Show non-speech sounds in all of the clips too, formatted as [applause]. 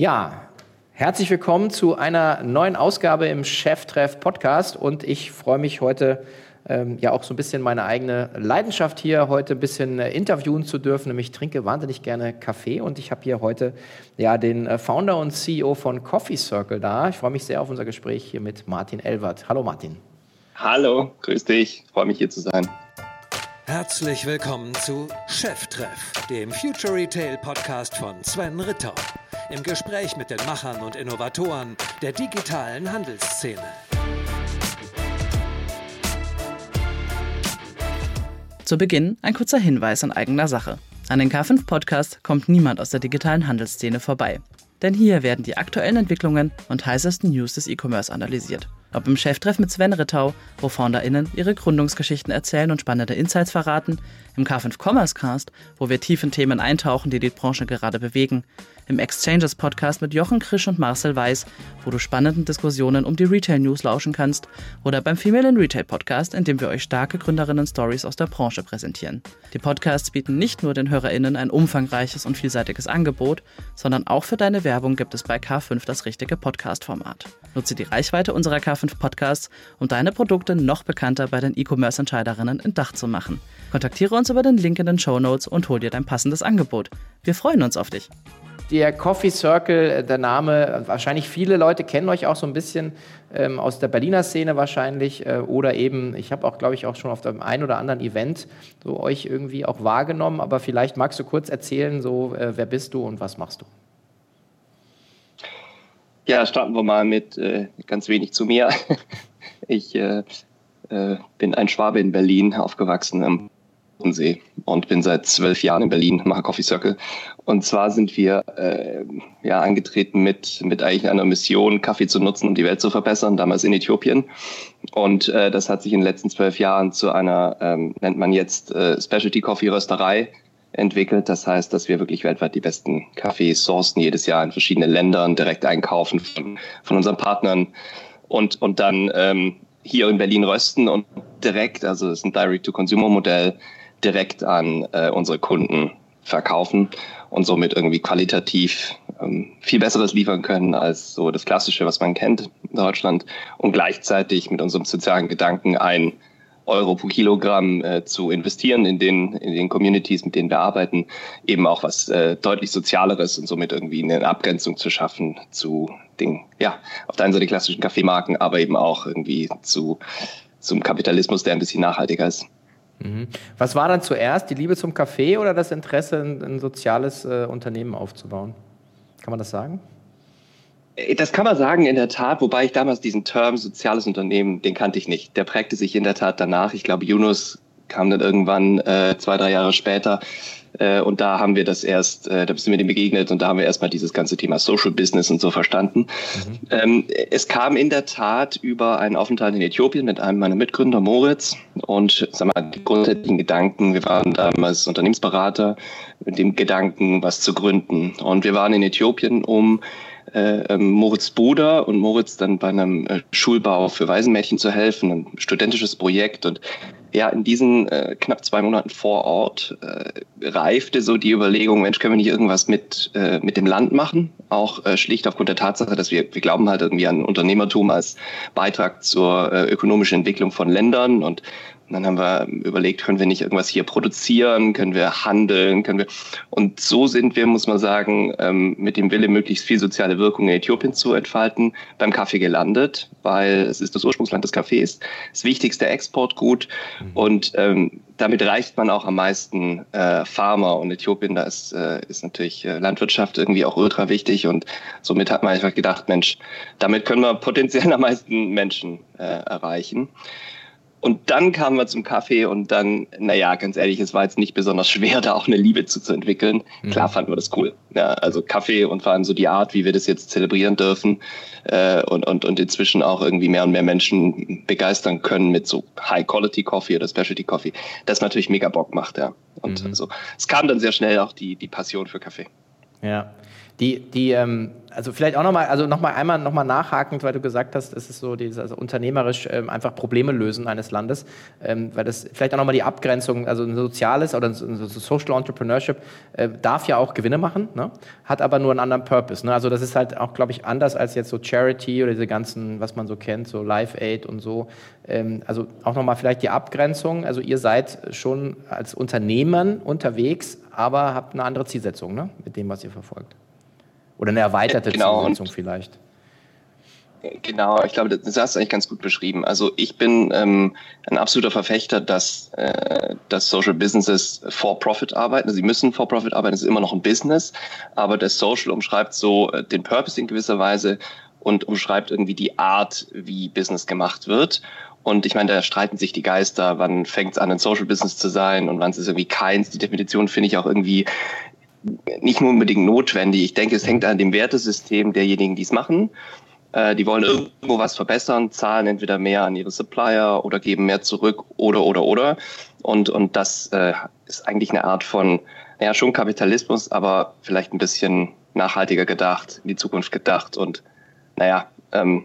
Ja, herzlich willkommen zu einer neuen Ausgabe im Cheftreff Podcast und ich freue mich heute ähm, ja auch so ein bisschen meine eigene Leidenschaft hier heute ein bisschen äh, interviewen zu dürfen. Nämlich ich trinke wahnsinnig gerne Kaffee und ich habe hier heute ja den äh, Founder und CEO von Coffee Circle da. Ich freue mich sehr auf unser Gespräch hier mit Martin Elwert. Hallo Martin. Hallo, grüß dich. Freue mich hier zu sein. Herzlich willkommen zu Cheftreff, dem Future Retail Podcast von Sven Ritter im Gespräch mit den Machern und Innovatoren der digitalen Handelsszene. Zu Beginn ein kurzer Hinweis in eigener Sache. An den K5 Podcast kommt niemand aus der digitalen Handelsszene vorbei. Denn hier werden die aktuellen Entwicklungen und heißesten News des E-Commerce analysiert. Ob im Cheftreff mit Sven Rittau, wo FounderInnen ihre Gründungsgeschichten erzählen und spannende Insights verraten, im K5 Commerce Cast, wo wir tief in Themen eintauchen, die die Branche gerade bewegen, im Exchanges Podcast mit Jochen Krisch und Marcel Weiß, wo du spannenden Diskussionen um die Retail News lauschen kannst, oder beim Female in Retail Podcast, in dem wir euch starke Gründerinnen-Stories aus der Branche präsentieren. Die Podcasts bieten nicht nur den HörerInnen ein umfangreiches und vielseitiges Angebot, sondern auch für deine Werbung gibt es bei K5 das richtige Podcast-Format. Nutze die Reichweite unserer K5 Podcasts, um deine Produkte noch bekannter bei den E-Commerce-Entscheiderinnen in Dach zu machen. Kontaktiere uns über den Link in den Show Notes und hol dir dein passendes Angebot. Wir freuen uns auf dich. Der Coffee Circle, äh, der Name, wahrscheinlich viele Leute kennen euch auch so ein bisschen ähm, aus der Berliner Szene wahrscheinlich äh, oder eben, ich habe auch, glaube ich, auch schon auf dem einen oder anderen Event so euch irgendwie auch wahrgenommen, aber vielleicht magst du kurz erzählen, so äh, wer bist du und was machst du? Ja, starten wir mal mit äh, ganz wenig zu mir. [laughs] Ich äh, äh, bin ein Schwabe in Berlin, aufgewachsen am Bodensee und bin seit zwölf Jahren in Berlin, mache Coffee Circle. Und zwar sind wir äh, ja angetreten mit, mit eigentlich einer Mission, Kaffee zu nutzen, um die Welt zu verbessern, damals in Äthiopien. Und äh, das hat sich in den letzten zwölf Jahren zu einer, ähm, nennt man jetzt äh, Specialty Coffee Rösterei entwickelt. Das heißt, dass wir wirklich weltweit die besten Kaffees sourcen, jedes Jahr in verschiedenen Ländern, direkt einkaufen von, von unseren Partnern und, und dann ähm, hier in Berlin rösten und direkt, also es ist ein Direct-to-Consumer-Modell, direkt an äh, unsere Kunden verkaufen und somit irgendwie qualitativ ähm, viel Besseres liefern können als so das Klassische, was man kennt in Deutschland und gleichzeitig mit unserem sozialen Gedanken ein Euro pro Kilogramm äh, zu investieren in den, in den Communities, mit denen wir arbeiten, eben auch was äh, deutlich Sozialeres und somit irgendwie eine Abgrenzung zu schaffen zu den, ja, auf der einen Seite klassischen Kaffeemarken, aber eben auch irgendwie zu, zum Kapitalismus, der ein bisschen nachhaltiger ist. Mhm. Was war dann zuerst, die Liebe zum Kaffee oder das Interesse, ein, ein soziales äh, Unternehmen aufzubauen? Kann man das sagen? Äh, das kann man sagen, in der Tat, wobei ich damals diesen Term soziales Unternehmen, den kannte ich nicht. Der prägte sich in der Tat danach. Ich glaube, Yunus kam dann irgendwann äh, zwei, drei Jahre später. Äh, und da haben wir das erst, äh, da sind wir dem begegnet und da haben wir erstmal dieses ganze Thema Social Business und so verstanden. Mhm. Ähm, es kam in der Tat über einen Aufenthalt in Äthiopien mit einem meiner Mitgründer, Moritz. Und sag mal, die grundsätzlichen Gedanken, wir waren damals Unternehmensberater mit dem Gedanken, was zu gründen. Und wir waren in Äthiopien, um äh, ähm, Moritz Bruder und Moritz dann bei einem äh, Schulbau für Waisenmädchen zu helfen, ein studentisches Projekt. Und ja, in diesen äh, knapp zwei Monaten vor Ort äh, reifte so die Überlegung, Mensch, können wir nicht irgendwas mit, äh, mit dem Land machen? Auch äh, schlicht aufgrund der Tatsache, dass wir, wir glauben halt irgendwie an Unternehmertum als Beitrag zur äh, ökonomischen Entwicklung von Ländern und und dann haben wir überlegt, können wir nicht irgendwas hier produzieren, können wir handeln, können wir. Und so sind wir, muss man sagen, ähm, mit dem Wille, möglichst viel soziale Wirkung in Äthiopien zu entfalten, beim Kaffee gelandet, weil es ist das Ursprungsland des Kaffees, das wichtigste Exportgut. Mhm. Und ähm, damit reicht man auch am meisten äh, Farmer. Und Äthiopien, da ist, äh, ist natürlich äh, Landwirtschaft irgendwie auch ultra wichtig. Und somit hat man einfach gedacht, Mensch, damit können wir potenziell am meisten Menschen äh, erreichen. Und dann kamen wir zum Kaffee und dann, naja, ganz ehrlich, es war jetzt nicht besonders schwer, [laughs] da auch eine Liebe zu, zu entwickeln. Mhm. Klar fanden wir das cool. Ja, also Kaffee und vor allem so die Art, wie wir das jetzt zelebrieren dürfen äh, und, und, und inzwischen auch irgendwie mehr und mehr Menschen begeistern können mit so High-Quality-Coffee oder Specialty-Coffee, das natürlich mega Bock macht, ja. Und mhm. also es kam dann sehr schnell auch die, die Passion für Kaffee. Ja. Die, die, ähm, also vielleicht auch nochmal, also nochmal einmal nochmal nachhakend, weil du gesagt hast, es ist so dieses also unternehmerisch ähm, einfach Probleme lösen eines Landes, ähm, weil das vielleicht auch nochmal die Abgrenzung, also ein soziales oder ein Social Entrepreneurship äh, darf ja auch Gewinne machen, ne? hat aber nur einen anderen Purpose. Ne? Also das ist halt auch, glaube ich, anders als jetzt so Charity oder diese ganzen, was man so kennt, so Live Aid und so. Ähm, also auch nochmal vielleicht die Abgrenzung. Also ihr seid schon als Unternehmen unterwegs, aber habt eine andere Zielsetzung ne? mit dem, was ihr verfolgt. Oder eine erweiterte genau. Zielsetzung vielleicht. Genau, ich glaube, das hast du eigentlich ganz gut beschrieben. Also ich bin ähm, ein absoluter Verfechter, dass, äh, dass Social Businesses for Profit arbeiten. Also sie müssen for Profit arbeiten, es ist immer noch ein Business, aber das Social umschreibt so äh, den Purpose in gewisser Weise und umschreibt irgendwie die Art, wie Business gemacht wird. Und ich meine, da streiten sich die Geister, wann fängt es an, ein Social Business zu sein und wann ist es irgendwie keins. Die Definition finde ich auch irgendwie nicht nur unbedingt notwendig. Ich denke, es hängt an dem Wertesystem derjenigen, die es machen. Äh, die wollen irgendwo was verbessern, zahlen entweder mehr an ihre Supplier oder geben mehr zurück oder, oder, oder. Und, und das äh, ist eigentlich eine Art von, naja, schon Kapitalismus, aber vielleicht ein bisschen nachhaltiger gedacht, in die Zukunft gedacht und, naja, ähm,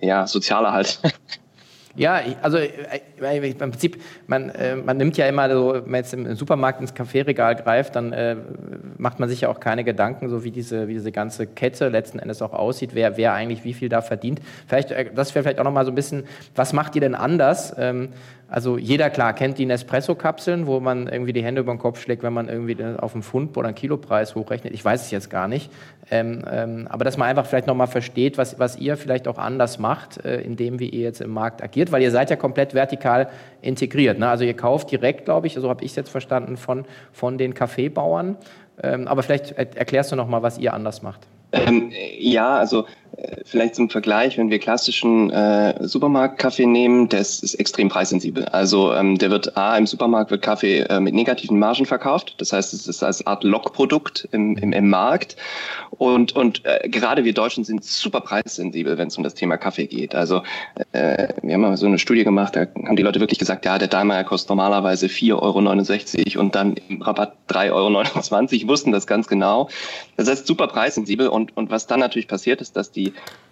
ja, sozialer halt. [laughs] Ja, also äh, äh, im Prinzip, man, äh, man nimmt ja immer so, wenn man jetzt im Supermarkt ins Kaffeeregal greift, dann äh, macht man sich ja auch keine Gedanken, so wie diese, wie diese ganze Kette letzten Endes auch aussieht, wer, wer eigentlich wie viel da verdient. Vielleicht, das wäre vielleicht auch nochmal so ein bisschen, was macht ihr denn anders? Ähm, also jeder, klar, kennt die Nespresso-Kapseln, wo man irgendwie die Hände über den Kopf schlägt, wenn man irgendwie auf einen Pfund oder einen Kilopreis hochrechnet. Ich weiß es jetzt gar nicht. Ähm, ähm, aber dass man einfach vielleicht nochmal versteht, was, was ihr vielleicht auch anders macht, äh, in dem, wie ihr jetzt im Markt agiert, weil ihr seid ja komplett vertikal integriert. Ne? Also ihr kauft direkt, glaube ich, so habe ich es jetzt verstanden, von, von den Kaffeebauern. Ähm, aber vielleicht erklärst du nochmal, was ihr anders macht. Ähm, ja, also Vielleicht zum Vergleich, wenn wir klassischen äh, Supermarktkaffee nehmen, das ist extrem preissensibel. Also ähm, der wird A, im Supermarkt wird Kaffee äh, mit negativen Margen verkauft. Das heißt, es ist als Art Lockprodukt im, im, im Markt. Und, und äh, gerade wir Deutschen sind super preissensibel, wenn es um das Thema Kaffee geht. Also äh, wir haben mal so eine Studie gemacht, da haben die Leute wirklich gesagt, ja, der Daimler kostet normalerweise 4,69 Euro und dann im Rabatt 3,29 Euro, wussten das ganz genau. Das heißt, super preissensibel. Und, und was dann natürlich passiert ist, dass die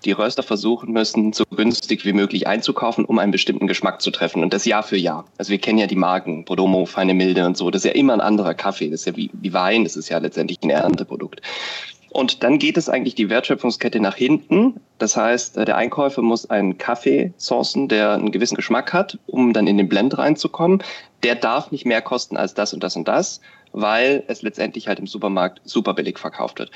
die, Röster versuchen müssen, so günstig wie möglich einzukaufen, um einen bestimmten Geschmack zu treffen. Und das Jahr für Jahr. Also wir kennen ja die Marken, Podomo, Feine Milde und so. Das ist ja immer ein anderer Kaffee. Das ist ja wie, wie Wein. Das ist ja letztendlich ein Ernteprodukt. Und dann geht es eigentlich die Wertschöpfungskette nach hinten. Das heißt, der Einkäufer muss einen Kaffee sourcen, der einen gewissen Geschmack hat, um dann in den Blend reinzukommen. Der darf nicht mehr kosten als das und das und das, weil es letztendlich halt im Supermarkt super billig verkauft wird.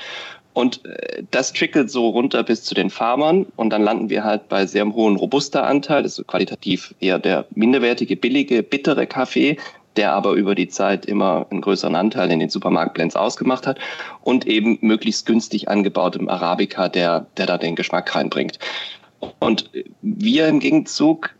Und äh, das trickelt so runter bis zu den Farmern und dann landen wir halt bei sehr hohen Robusta-Anteil, das ist qualitativ eher der minderwertige, billige, bittere Kaffee, der aber über die Zeit immer einen größeren Anteil in den Supermarktblends ausgemacht hat und eben möglichst günstig angebautem Arabica, der, der da den Geschmack reinbringt. Und wir im Gegenzug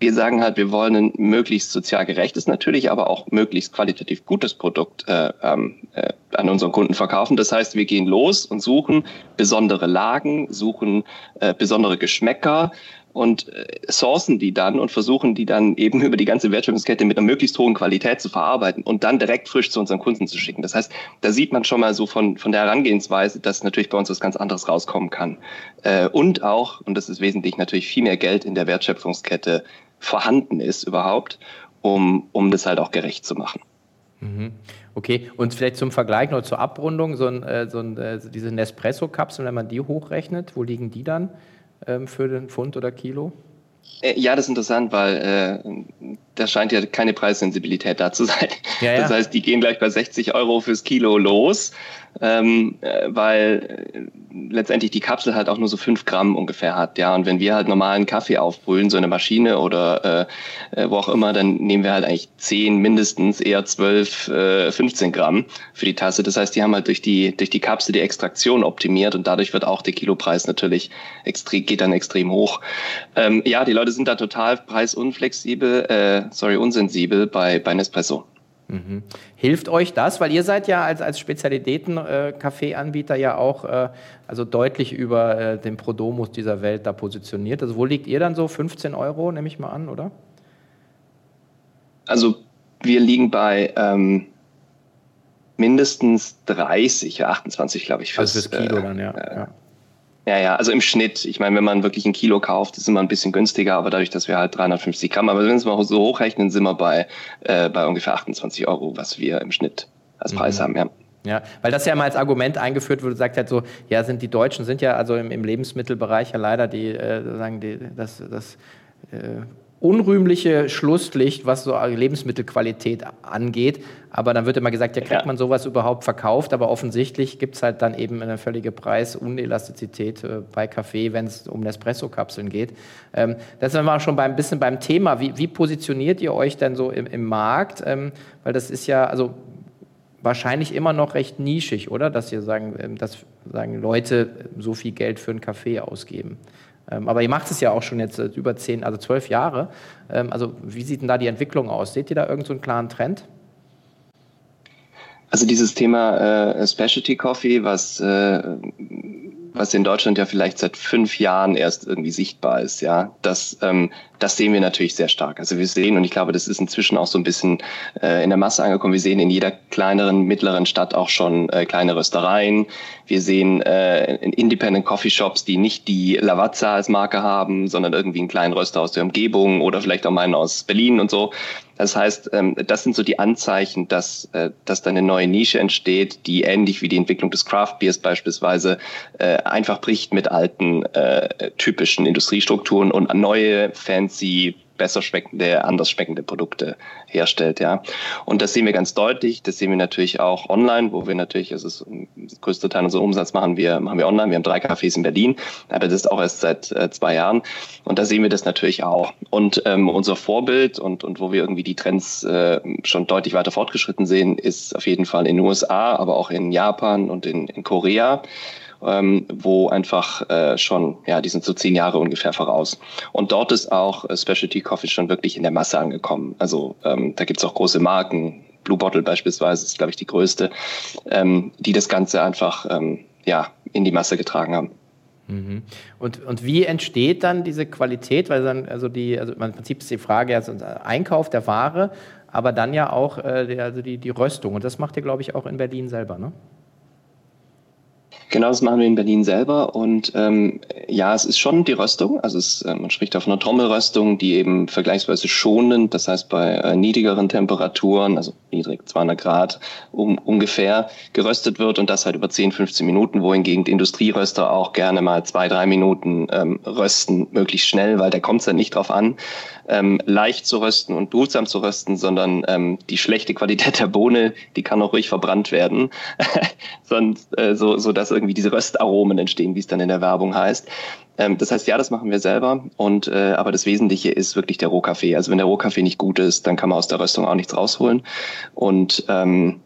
wir sagen halt, wir wollen ein möglichst sozial gerechtes natürlich, aber auch möglichst qualitativ gutes Produkt äh, ähm, äh, an unseren Kunden verkaufen. Das heißt, wir gehen los und suchen besondere Lagen, suchen äh, besondere Geschmäcker und äh, sourcen die dann und versuchen die dann eben [laughs] über die ganze Wertschöpfungskette mit einer möglichst hohen Qualität zu verarbeiten und dann direkt frisch zu unseren Kunden zu schicken. Das heißt, da sieht man schon mal so von, von der Herangehensweise, dass natürlich bei uns was ganz anderes rauskommen kann. Äh, und auch, und das ist wesentlich, natürlich viel mehr Geld in der Wertschöpfungskette vorhanden ist überhaupt, um, um das halt auch gerecht zu machen. Mhm. Okay, und vielleicht zum Vergleich noch zur Abrundung, so, ein, äh, so ein, äh, diese Nespresso-Kapseln, wenn man die hochrechnet, wo liegen die dann ähm, für den Pfund oder Kilo? Äh, ja, das ist interessant, weil äh, da scheint ja keine Preissensibilität da zu sein. Ja, ja. Das heißt, die gehen gleich bei 60 Euro fürs Kilo los ähm, äh, weil äh, letztendlich die Kapsel halt auch nur so fünf Gramm ungefähr hat, ja. Und wenn wir halt normalen Kaffee aufbrühen, so eine Maschine oder äh, äh, wo auch immer, dann nehmen wir halt eigentlich zehn mindestens, eher zwölf, äh, 15 Gramm für die Tasse. Das heißt, die haben halt durch die durch die Kapsel die Extraktion optimiert und dadurch wird auch der Kilopreis natürlich extrem geht dann extrem hoch. Ähm, ja, die Leute sind da total preisunflexibel, äh, sorry unsensibel bei bei Nespresso. Mhm. Hilft euch das? Weil ihr seid ja als, als Spezialitäten-Kaffeeanbieter äh, ja auch äh, also deutlich über äh, den Prodomus dieser Welt da positioniert. Also wo liegt ihr dann so? 15 Euro, nehme ich mal an, oder? Also wir liegen bei, ähm, mindestens 30, 28, glaube ich. Fürs, also fürs Kilo äh, dann, ja. Äh, ja. Ja, ja, also im Schnitt. Ich meine, wenn man wirklich ein Kilo kauft, ist immer ein bisschen günstiger, aber dadurch, dass wir halt 350 Gramm, aber wenn wir es mal so hochrechnen, sind wir bei, äh, bei ungefähr 28 Euro, was wir im Schnitt als Preis mhm. haben, ja. Ja, weil das ja mal als Argument eingeführt wurde, sagt halt so, ja, sind die Deutschen sind ja also im, im Lebensmittelbereich ja leider die, äh, sagen die, das, das äh, unrühmliche Schlusslicht, was so Lebensmittelqualität angeht. Aber dann wird immer gesagt, ja, kriegt ja. man sowas überhaupt verkauft? Aber offensichtlich gibt es halt dann eben eine völlige Preisunelastizität äh, bei Kaffee, wenn es um Nespresso-Kapseln geht. Ähm, das sind wir schon bei, ein bisschen beim Thema. Wie, wie positioniert ihr euch denn so im, im Markt? Ähm, weil das ist ja, also wahrscheinlich immer noch recht nischig, oder? Dass ihr sagen, ähm, dass sagen Leute so viel Geld für einen Kaffee ausgeben. Ähm, aber ihr macht es ja auch schon jetzt über zehn, also zwölf Jahre. Ähm, also wie sieht denn da die Entwicklung aus? Seht ihr da irgendeinen so klaren Trend? Also dieses Thema äh, Specialty Coffee, was äh, was in Deutschland ja vielleicht seit fünf Jahren erst irgendwie sichtbar ist, ja, das, ähm, das sehen wir natürlich sehr stark. Also wir sehen, und ich glaube, das ist inzwischen auch so ein bisschen äh, in der Masse angekommen, wir sehen in jeder kleineren, mittleren Stadt auch schon äh, kleine Röstereien. Wir sehen äh, Independent Coffee Shops, die nicht die Lavazza als Marke haben, sondern irgendwie einen kleinen Röster aus der Umgebung oder vielleicht auch meinen aus Berlin und so. Das heißt, ähm, das sind so die Anzeichen, dass, äh, dass da eine neue Nische entsteht, die ähnlich wie die Entwicklung des Craft Beers beispielsweise äh, einfach bricht mit alten äh, typischen Industriestrukturen und neue fancy besser schmeckende, anders schmeckende Produkte herstellt, ja. Und das sehen wir ganz deutlich. Das sehen wir natürlich auch online, wo wir natürlich, also das, das größte Teil unseres Umsatz machen wir, machen wir online. Wir haben drei Cafés in Berlin, aber das ist auch erst seit äh, zwei Jahren. Und da sehen wir das natürlich auch. Und ähm, unser Vorbild und, und wo wir irgendwie die Trends äh, schon deutlich weiter fortgeschritten sehen, ist auf jeden Fall in den USA, aber auch in Japan und in, in Korea ähm, wo einfach äh, schon, ja, die sind so zehn Jahre ungefähr voraus. Und dort ist auch äh, Specialty Coffee schon wirklich in der Masse angekommen. Also ähm, da gibt's auch große Marken, Blue Bottle beispielsweise ist, glaube ich, die größte, ähm, die das Ganze einfach ähm, ja, in die Masse getragen haben. Mhm. Und, und wie entsteht dann diese Qualität? Weil dann, also die, also im Prinzip ist die Frage, also Einkauf der Ware, aber dann ja auch äh, die, also die, die Röstung. Und das macht ihr, glaube ich, auch in Berlin selber, ne? Genau, das machen wir in Berlin selber. Und ähm, ja, es ist schon die Röstung. Also es, äh, man spricht auf einer Trommelröstung, die eben vergleichsweise schonend, das heißt bei äh, niedrigeren Temperaturen, also niedrig 200 Grad um, ungefähr, geröstet wird und das halt über 10, 15 Minuten, wohingegen die Industrieröster auch gerne mal zwei, drei Minuten ähm, rösten, möglichst schnell, weil da kommt es dann nicht drauf an, ähm, leicht zu rösten und behutsam zu rösten, sondern ähm, die schlechte Qualität der Bohne, die kann auch ruhig verbrannt werden, [laughs] sonst äh, so, so dass irgendwie diese Röstaromen entstehen, wie es dann in der Werbung heißt. Ähm, das heißt, ja, das machen wir selber. Und äh, aber das Wesentliche ist wirklich der Rohkaffee. Also wenn der Rohkaffee nicht gut ist, dann kann man aus der Röstung auch nichts rausholen. Und ähm,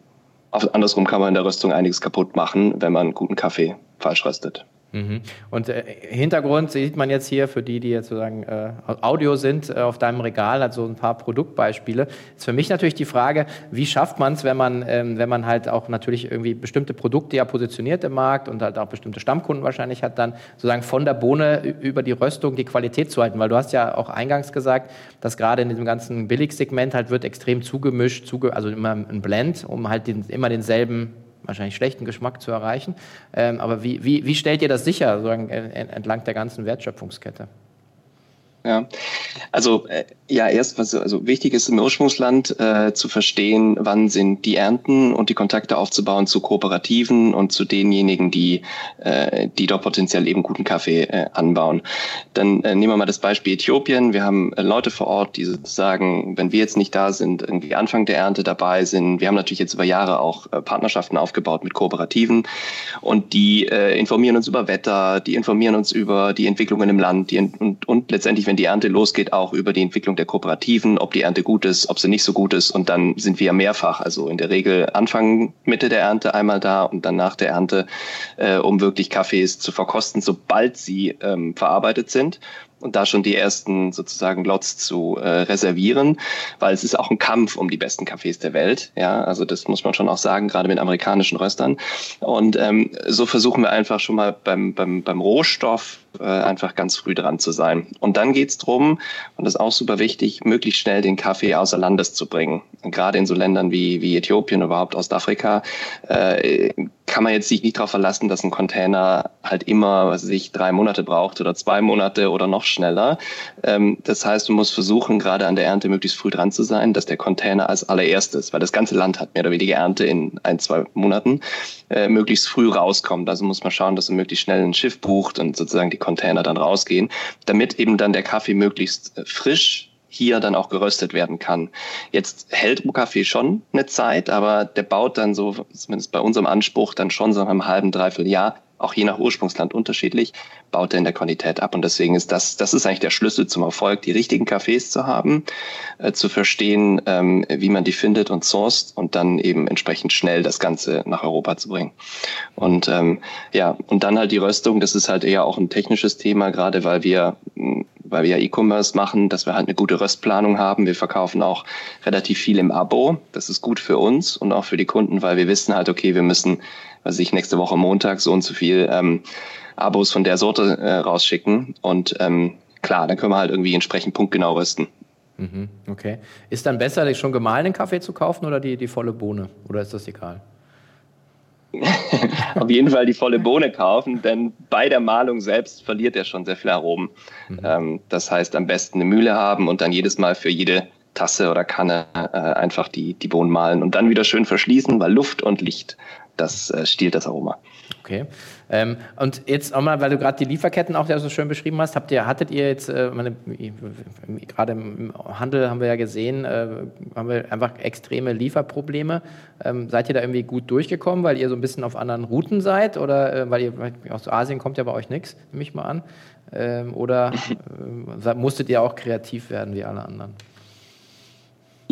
andersrum kann man in der Röstung einiges kaputt machen, wenn man guten Kaffee falsch röstet. Mhm. Und äh, Hintergrund sieht man jetzt hier für die, die jetzt sozusagen äh, Audio sind, äh, auf deinem Regal hat so ein paar Produktbeispiele. Ist für mich natürlich die Frage, wie schafft man es, wenn man, ähm, wenn man halt auch natürlich irgendwie bestimmte Produkte ja positioniert im Markt und halt auch bestimmte Stammkunden wahrscheinlich hat, dann sozusagen von der Bohne über die Röstung die Qualität zu halten. Weil du hast ja auch eingangs gesagt, dass gerade in diesem ganzen Billigsegment halt wird extrem zugemischt, zuge also immer ein Blend, um halt den, immer denselben wahrscheinlich schlechten Geschmack zu erreichen. Ähm, aber wie, wie, wie stellt ihr das sicher, entlang der ganzen Wertschöpfungskette? Ja, also äh, ja, erst was also wichtig ist im Ursprungsland äh, zu verstehen, wann sind die Ernten und die Kontakte aufzubauen zu Kooperativen und zu denjenigen, die äh, die dort potenziell eben guten Kaffee äh, anbauen. Dann äh, nehmen wir mal das Beispiel Äthiopien. Wir haben äh, Leute vor Ort, die sozusagen, wenn wir jetzt nicht da sind, irgendwie Anfang der Ernte dabei sind. Wir haben natürlich jetzt über Jahre auch äh, Partnerschaften aufgebaut mit Kooperativen und die äh, informieren uns über Wetter, die informieren uns über die Entwicklungen im Land, die und, und letztendlich, wenn die Ernte losgeht, auch über die Entwicklung der Kooperativen, ob die Ernte gut ist, ob sie nicht so gut ist. Und dann sind wir mehrfach, also in der Regel Anfang, Mitte der Ernte einmal da und dann nach der Ernte, äh, um wirklich Kaffees zu verkosten, sobald sie ähm, verarbeitet sind. Und da schon die ersten sozusagen Lots zu äh, reservieren, weil es ist auch ein Kampf um die besten Cafés der Welt. Ja, also das muss man schon auch sagen, gerade mit amerikanischen Röstern. Und ähm, so versuchen wir einfach schon mal beim, beim, beim Rohstoff äh, einfach ganz früh dran zu sein. Und dann geht's drum, und das ist auch super wichtig, möglichst schnell den Kaffee außer Landes zu bringen. Gerade in so Ländern wie, wie Äthiopien überhaupt Ostafrika äh, kann man jetzt sich nicht darauf verlassen, dass ein Container halt immer, was weiß ich, drei Monate braucht oder zwei Monate oder noch schneller. Ähm, das heißt, du musst versuchen, gerade an der Ernte möglichst früh dran zu sein, dass der Container als allererstes, weil das ganze Land hat mehr oder weniger Ernte in ein, zwei Monaten, äh, möglichst früh rauskommt. Also muss man schauen, dass man möglichst schnell ein Schiff bucht und sozusagen die Container dann rausgehen, damit eben dann der Kaffee möglichst äh, frisch hier dann auch geröstet werden kann. Jetzt hält Rohkaffee schon eine Zeit, aber der baut dann so, zumindest bei unserem Anspruch, dann schon so einem halben, dreiviertel Jahr, auch je nach Ursprungsland unterschiedlich, baut er in der Qualität ab. Und deswegen ist das, das ist eigentlich der Schlüssel zum Erfolg, die richtigen Cafés zu haben, äh, zu verstehen, ähm, wie man die findet und sourced und dann eben entsprechend schnell das Ganze nach Europa zu bringen. Und ähm, ja, und dann halt die Röstung, das ist halt eher auch ein technisches Thema, gerade weil wir weil wir ja E-Commerce machen, dass wir halt eine gute Röstplanung haben. Wir verkaufen auch relativ viel im Abo. Das ist gut für uns und auch für die Kunden, weil wir wissen halt, okay, wir müssen, was ich nächste Woche Montag so und so viel ähm, Abos von der Sorte äh, rausschicken. Und ähm, klar, dann können wir halt irgendwie entsprechend punktgenau rösten. Mhm, okay. Ist dann besser, schon gemahlenen Kaffee zu kaufen oder die, die volle Bohne? Oder ist das egal? [laughs] auf jeden Fall die volle Bohne kaufen, denn bei der Malung selbst verliert er schon sehr viel Aromen. Mhm. Ähm, das heißt, am besten eine Mühle haben und dann jedes Mal für jede Tasse oder Kanne äh, einfach die, die Bohnen malen und dann wieder schön verschließen, weil Luft und Licht, das äh, stiehlt das Aroma. Okay. Ähm, und jetzt auch mal, weil du gerade die Lieferketten auch ja so schön beschrieben hast, habt ihr, hattet ihr jetzt, äh, gerade im Handel haben wir ja gesehen, äh, haben wir einfach extreme Lieferprobleme. Ähm, seid ihr da irgendwie gut durchgekommen, weil ihr so ein bisschen auf anderen Routen seid oder äh, weil ihr aus Asien kommt ja bei euch nichts, nehme ich mal an? Ähm, oder [laughs] äh, musstet ihr auch kreativ werden wie alle anderen?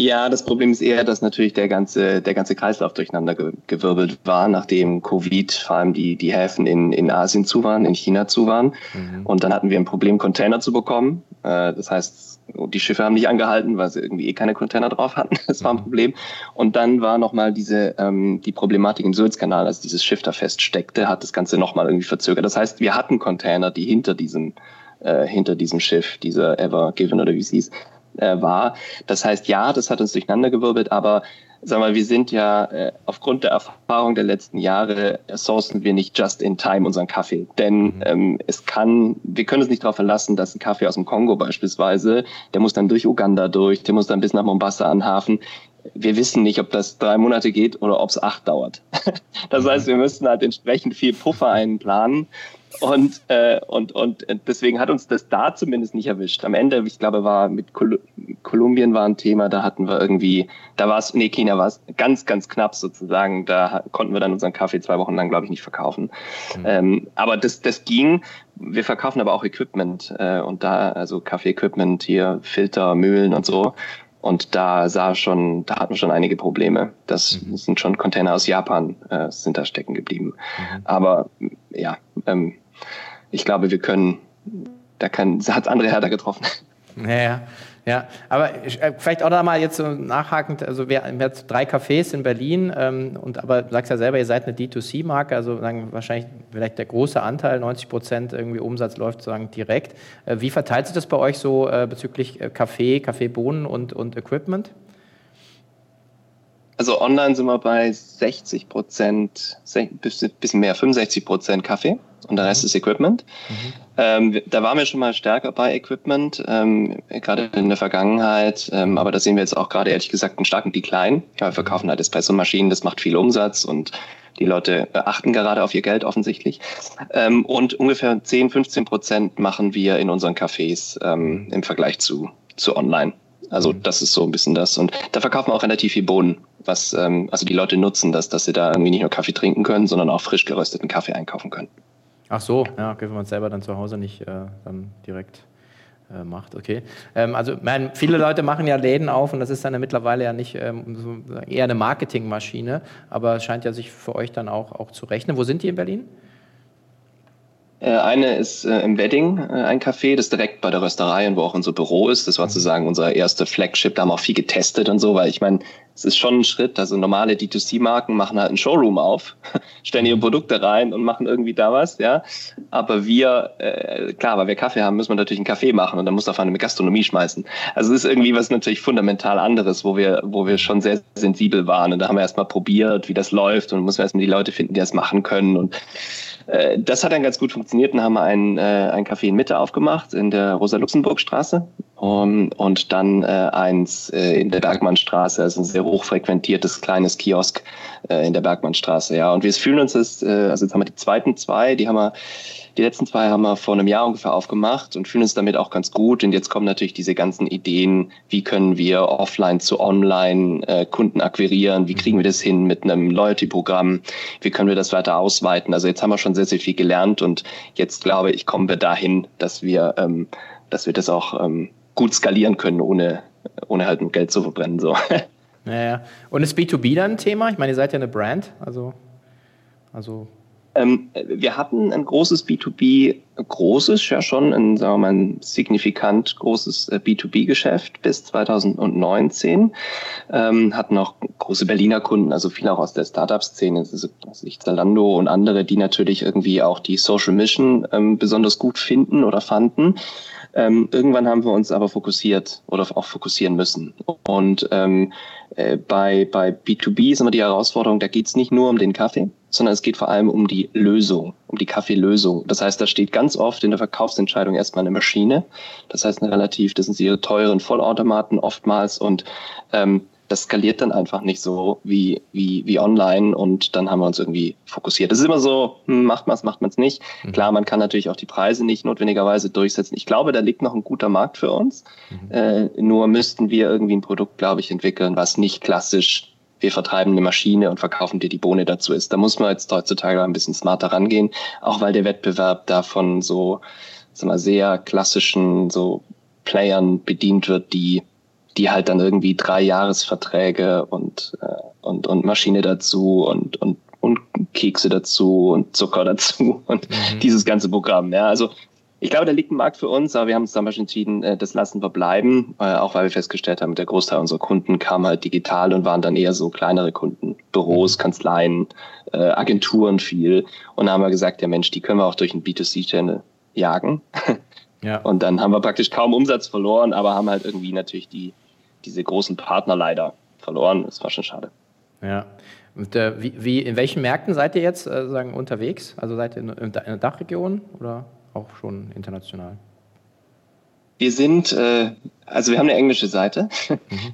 Ja, das Problem ist eher, dass natürlich der ganze, der ganze Kreislauf durcheinander gewirbelt war, nachdem Covid vor allem die, die Häfen in, in Asien zu waren, in China zu waren. Mhm. Und dann hatten wir ein Problem, Container zu bekommen. Äh, das heißt, die Schiffe haben nicht angehalten, weil sie irgendwie eh keine Container drauf hatten. [laughs] Das war ein mhm. Problem. Und dann war nochmal diese, ähm, die Problematik im Suezkanal, als dieses Schiff da feststeckte, hat das Ganze nochmal irgendwie verzögert. Das heißt, wir hatten Container, die hinter diesem, äh, hinter diesem Schiff, dieser Ever Given oder wie es hieß, äh, war. Das heißt, ja, das hat uns durcheinandergewirbelt, aber sag mal, wir sind ja äh, aufgrund der Erfahrung der letzten Jahre sourcen wir nicht just in time unseren Kaffee. Denn mhm. ähm, es kann, wir können uns nicht darauf verlassen, dass ein Kaffee aus dem Kongo beispielsweise, der muss dann durch Uganda durch, der muss dann bis nach Mombasa an Hafen. Wir wissen nicht, ob das drei Monate geht oder ob es acht dauert. [laughs] das heißt, wir müssen halt entsprechend viel Puffer einplanen. Und, äh, und, und deswegen hat uns das da zumindest nicht erwischt. Am Ende, ich glaube, war mit Kol Kolumbien war ein Thema, da hatten wir irgendwie, da war es, nee, China war es ganz, ganz knapp sozusagen. Da konnten wir dann unseren Kaffee zwei Wochen lang, glaube ich, nicht verkaufen. Mhm. Ähm, aber das, das ging. Wir verkaufen aber auch Equipment äh, und da, also Kaffee-Equipment hier, Filter, Mühlen und so. Und da sah schon, da hatten wir schon einige Probleme. Das mhm. sind schon Container aus Japan, äh, sind da stecken geblieben. Mhm. Aber ja, ähm, ich glaube, wir können, da kann, hat andere härter getroffen. Ja, ja, aber äh, vielleicht auch da mal jetzt so nachhakend, also wir, wir haben drei Cafés in Berlin ähm, und aber du sagst ja selber, ihr seid eine D2C-Marke, also sagen wahrscheinlich vielleicht der große Anteil, 90 Prozent irgendwie Umsatz läuft sozusagen direkt. Äh, wie verteilt sich das bei euch so äh, bezüglich äh, Kaffee, Kaffeebohnen und, und Equipment? Also online sind wir bei 60 Prozent, bisschen mehr, 65 Prozent Kaffee und der Rest mhm. ist Equipment. Mhm. Ähm, da waren wir schon mal stärker bei Equipment, ähm, gerade in der Vergangenheit. Ähm, aber da sehen wir jetzt auch gerade ehrlich gesagt einen starken Decline. Ja, wir verkaufen halt Espresso-Maschinen, das macht viel Umsatz und die Leute achten gerade auf ihr Geld offensichtlich. Ähm, und ungefähr 10, 15 Prozent machen wir in unseren Cafés ähm, im Vergleich zu, zu online. Also mhm. das ist so ein bisschen das. Und da verkaufen wir auch relativ viel Bohnen, was ähm, also die Leute nutzen das, dass sie da irgendwie nicht nur Kaffee trinken können, sondern auch frisch gerösteten Kaffee einkaufen können. Ach so, ja, okay, wenn man es selber dann zu Hause nicht äh, dann direkt äh, macht, okay. Ähm, also mein, viele Leute machen ja Läden auf und das ist dann ja mittlerweile ja nicht ähm, eher eine Marketingmaschine, aber es scheint ja sich für euch dann auch, auch zu rechnen. Wo sind die in Berlin? Äh, eine ist äh, im Wedding, äh, ein Café, das direkt bei der Rösterei und wo auch unser Büro ist. Das war sozusagen unser erste Flagship. Da haben wir auch viel getestet und so, weil ich meine, es ist schon ein Schritt. Also normale D2C-Marken machen halt einen Showroom auf, [laughs] stellen ihre Produkte rein und machen irgendwie da was, ja. Aber wir, äh, klar, weil wir Kaffee haben, müssen wir natürlich einen Kaffee machen und dann muss auf eine Gastronomie schmeißen. Also es ist irgendwie was natürlich fundamental anderes, wo wir, wo wir schon sehr sensibel waren. Und da haben wir erstmal probiert, wie das läuft und müssen wir erstmal die Leute finden, die das machen können und äh, das hat dann ganz gut funktioniert. Dann haben wir ein, äh, ein Café in Mitte aufgemacht, in der Rosa-Luxemburg-Straße. Um, und dann äh, eins äh, in der Bergmannstraße, also ein sehr hochfrequentiertes kleines Kiosk äh, in der Bergmannstraße. Ja, und wir fühlen uns jetzt, äh, also jetzt haben wir die zweiten zwei, die haben wir die letzten zwei haben wir vor einem Jahr ungefähr aufgemacht und fühlen uns damit auch ganz gut. Und jetzt kommen natürlich diese ganzen Ideen, wie können wir offline zu online äh, Kunden akquirieren, wie kriegen wir das hin mit einem Loyalty-Programm, wie können wir das weiter ausweiten. Also jetzt haben wir schon sehr, sehr viel gelernt und jetzt glaube ich, kommen wir dahin, dass wir, ähm, dass wir das auch ähm, gut skalieren können, ohne, ohne halt Geld zu verbrennen. So. [laughs] Naja. Und ist B2B dann ein Thema? Ich meine, ihr seid ja eine Brand, also, also ähm, wir hatten ein großes B2B, großes, ja schon, ein, sagen wir mal, ein signifikant großes äh, B2B-Geschäft bis 2019. Ähm, hatten auch große Berliner Kunden, also viele auch aus der Startup-Szene, also Zalando und andere, die natürlich irgendwie auch die Social Mission ähm, besonders gut finden oder fanden. Ähm, irgendwann haben wir uns aber fokussiert oder auch fokussieren müssen. Und ähm, äh, bei, bei B2B ist immer die Herausforderung, da geht es nicht nur um den Kaffee, sondern es geht vor allem um die Lösung, um die Kaffeelösung. Das heißt, da steht ganz oft in der Verkaufsentscheidung erstmal eine Maschine. Das heißt, eine relativ, das sind ihre teuren Vollautomaten oftmals und ähm, das skaliert dann einfach nicht so wie, wie, wie online und dann haben wir uns irgendwie fokussiert. Es ist immer so, hm, macht man es, macht man es nicht. Mhm. Klar, man kann natürlich auch die Preise nicht notwendigerweise durchsetzen. Ich glaube, da liegt noch ein guter Markt für uns. Mhm. Äh, nur müssten wir irgendwie ein Produkt, glaube ich, entwickeln, was nicht klassisch wir vertreiben eine Maschine und verkaufen dir die Bohne dazu ist. Da muss man jetzt heutzutage ein bisschen smarter rangehen, auch weil der Wettbewerb davon so, sag mal, sehr klassischen so Playern bedient wird, die die halt dann irgendwie drei Jahresverträge und, äh, und, und Maschine dazu und, und, und Kekse dazu und Zucker dazu [laughs] und mhm. dieses ganze Programm. Ja, also ich glaube, da liegt ein Markt für uns, aber wir haben uns damals entschieden, äh, das lassen wir bleiben, äh, auch weil wir festgestellt haben, der Großteil unserer Kunden kam halt digital und waren dann eher so kleinere Kunden, Büros, mhm. Kanzleien, äh, Agenturen viel. Und da haben wir gesagt, ja Mensch, die können wir auch durch einen B2C-Channel jagen. [laughs] Ja. Und dann haben wir praktisch kaum Umsatz verloren, aber haben halt irgendwie natürlich die, diese großen Partner leider verloren. Das war schon schade. Ja. Und äh, wie, wie, in welchen Märkten seid ihr jetzt äh, sagen, unterwegs? Also seid ihr in, in der Dachregion oder auch schon international? Wir sind, äh, also wir haben eine englische Seite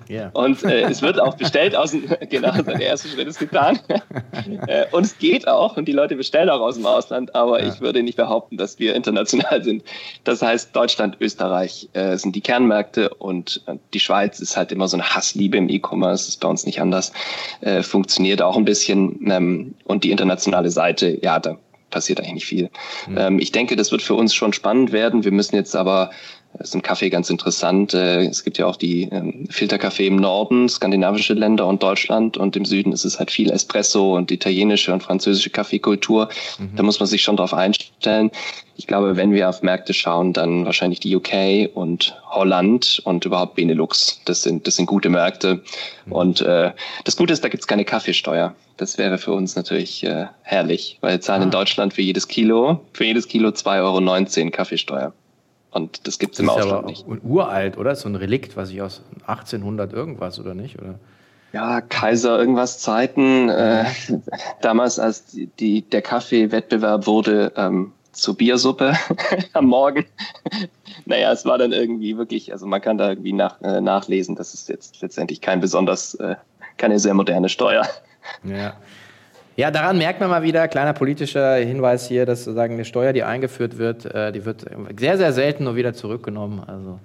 yeah. Mhm. und äh, es wird auch bestellt aus dem, [laughs] genau, der erste Schritt ist getan. [laughs] äh, und es geht auch und die Leute bestellen auch aus dem Ausland, aber ja. ich würde nicht behaupten, dass wir international sind. Das heißt, Deutschland, Österreich äh, sind die Kernmärkte und äh, die Schweiz ist halt immer so eine Hassliebe im E-Commerce, ist bei uns nicht anders, äh, funktioniert auch ein bisschen. Ähm, und die internationale Seite, ja, da passiert eigentlich nicht viel. Mhm. Ähm, ich denke, das wird für uns schon spannend werden. Wir müssen jetzt aber ist im Kaffee ganz interessant. Äh, es gibt ja auch die ähm, Filterkaffee im Norden, skandinavische Länder und Deutschland. Und im Süden ist es halt viel Espresso und italienische und französische Kaffeekultur. Mhm. Da muss man sich schon drauf einstellen. Ich glaube, wenn wir auf Märkte schauen, dann wahrscheinlich die UK und Holland und überhaupt Benelux. Das sind, das sind gute Märkte. Mhm. Und äh, das Gute ist, da gibt's keine Kaffeesteuer. Das wäre für uns natürlich äh, herrlich, weil wir zahlen ah. in Deutschland für jedes Kilo, für jedes Kilo 2,19 Euro Kaffeesteuer. Und das gibt es im Ausland aber nicht. uralt, oder? So ein Relikt, was ich aus 1800 irgendwas, oder nicht? Oder? Ja, Kaiser irgendwas Zeiten. Äh, [laughs] damals, als die, die der Kaffeewettbewerb wurde ähm, zur Biersuppe [laughs] am Morgen. [laughs] naja, es war dann irgendwie wirklich, also man kann da irgendwie nach, äh, nachlesen, das ist jetzt letztendlich kein besonders, äh, keine sehr moderne Steuer. Ja. Ja, daran merkt man mal wieder, kleiner politischer Hinweis hier, dass sozusagen eine Steuer, die eingeführt wird, äh, die wird sehr, sehr selten nur wieder zurückgenommen. Also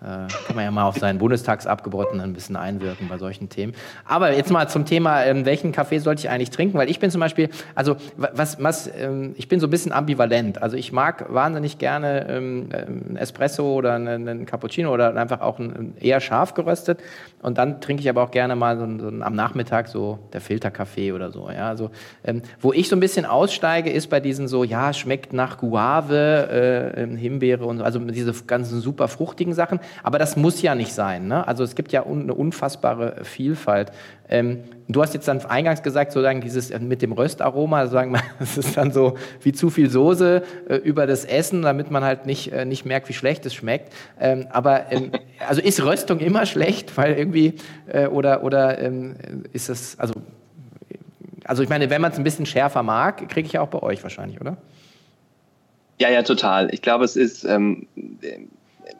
kann man ja mal auf seinen Bundestagsabgeordneten ein bisschen einwirken bei solchen Themen. Aber jetzt mal zum Thema, ähm, welchen Kaffee sollte ich eigentlich trinken? Weil ich bin zum Beispiel, also was, was ähm, ich bin so ein bisschen ambivalent. Also ich mag wahnsinnig gerne ähm, ein Espresso oder einen, einen Cappuccino oder einfach auch ein, eher scharf geröstet. Und dann trinke ich aber auch gerne mal so, so am Nachmittag so der Filterkaffee oder so. Ja, also wo ich so ein bisschen aussteige, ist bei diesen so, ja, schmeckt nach Guave, äh, Himbeere und so, also diese ganzen super fruchtigen Sachen. Aber das muss ja nicht sein. Ne? Also es gibt ja un eine unfassbare Vielfalt. Ähm, du hast jetzt dann eingangs gesagt, sozusagen dieses äh, mit dem Röstaroma, sagen wir, [laughs] es ist dann so wie zu viel Soße äh, über das Essen, damit man halt nicht, äh, nicht merkt, wie schlecht es schmeckt. Ähm, aber ähm, [laughs] also ist Röstung immer schlecht, weil irgendwie äh, oder oder ähm, ist es also also ich meine, wenn man es ein bisschen schärfer mag, kriege ich ja auch bei euch wahrscheinlich, oder? Ja, ja, total. Ich glaube, es ist ähm,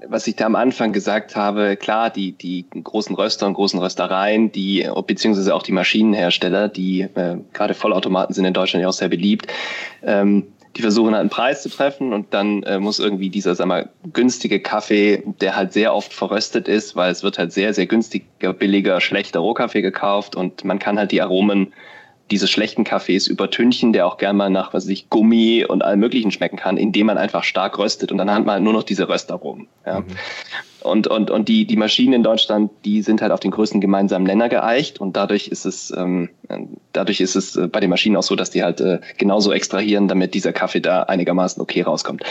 was ich da am Anfang gesagt habe, klar, die, die großen Röster und großen Röstereien, die, beziehungsweise auch die Maschinenhersteller, die äh, gerade Vollautomaten sind in Deutschland ja auch sehr beliebt, ähm, die versuchen halt einen Preis zu treffen und dann äh, muss irgendwie dieser, sag mal, günstige Kaffee, der halt sehr oft verröstet ist, weil es wird halt sehr, sehr günstiger, billiger, schlechter Rohkaffee gekauft und man kann halt die Aromen diese schlechten Kaffees übertünchen, der auch gerne mal nach, was weiß ich, Gummi und allem Möglichen schmecken kann, indem man einfach stark röstet und dann hat man halt nur noch diese Röstaromen. Ja. Mhm. Und, und, und die, die Maschinen in Deutschland, die sind halt auf den größten gemeinsamen Nenner geeicht und dadurch ist es, ähm, dadurch ist es äh, bei den Maschinen auch so, dass die halt äh, genauso extrahieren, damit dieser Kaffee da einigermaßen okay rauskommt.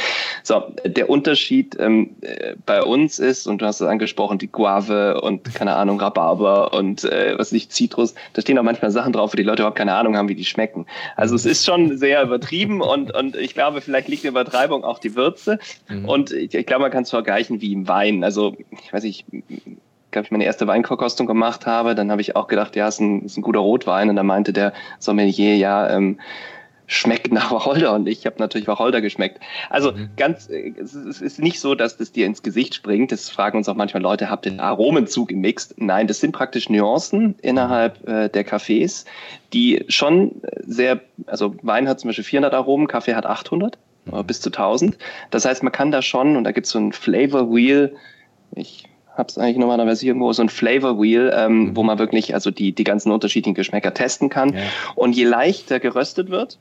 So, der Unterschied ähm, äh, bei uns ist, und du hast es angesprochen, die Guave und keine Ahnung, Rhabarber und äh, was nicht, Zitrus, da stehen auch manchmal Sachen drauf, wo die Leute überhaupt keine Ahnung haben, wie die schmecken. Also es ist schon sehr übertrieben und, und ich glaube, vielleicht liegt die Übertreibung auch die Würze. Mhm. Und ich, ich glaube, man kann es vergleichen wie im Wein. Also also ich weiß nicht, glaube ich meine erste Weinverkostung gemacht habe, dann habe ich auch gedacht, ja, ist ein, ist ein guter Rotwein. Und dann meinte der Sommelier, ja, ähm, schmeckt nach Wacholder und ich habe natürlich Wacholder geschmeckt. Also mhm. ganz, es ist nicht so, dass das dir ins Gesicht springt. Das fragen uns auch manchmal Leute, habt ihr Aromen zugemixt? Nein, das sind praktisch Nuancen innerhalb äh, der Cafés, die schon sehr, also Wein hat zum Beispiel 400 Aromen, Kaffee hat 800 mhm. bis zu 1000. Das heißt, man kann da schon, und da gibt es so ein Flavor Wheel, ich habe es eigentlich normalerweise irgendwo so ein Flavor Wheel, ähm, mhm. wo man wirklich also die, die ganzen unterschiedlichen Geschmäcker testen kann. Ja. Und je leichter geröstet wird,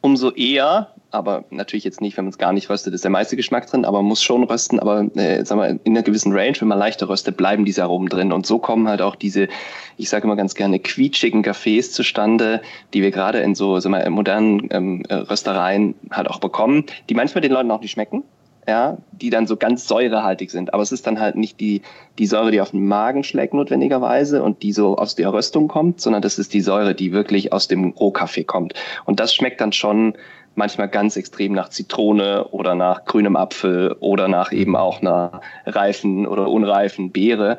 umso eher, aber natürlich jetzt nicht, wenn man es gar nicht röstet, ist der meiste Geschmack drin, aber man muss schon rösten, aber äh, sagen wir, in einer gewissen Range, wenn man leichter röstet, bleiben diese Aromen drin. Und so kommen halt auch diese, ich sage immer ganz gerne, quietschigen Cafés zustande, die wir gerade in so sagen wir, modernen ähm, Röstereien halt auch bekommen, die manchmal den Leuten auch nicht schmecken ja, die dann so ganz säurehaltig sind. Aber es ist dann halt nicht die, die Säure, die auf den Magen schlägt notwendigerweise und die so aus der Röstung kommt, sondern das ist die Säure, die wirklich aus dem Rohkaffee kommt. Und das schmeckt dann schon manchmal ganz extrem nach Zitrone oder nach grünem Apfel oder nach eben auch einer reifen oder unreifen Beere.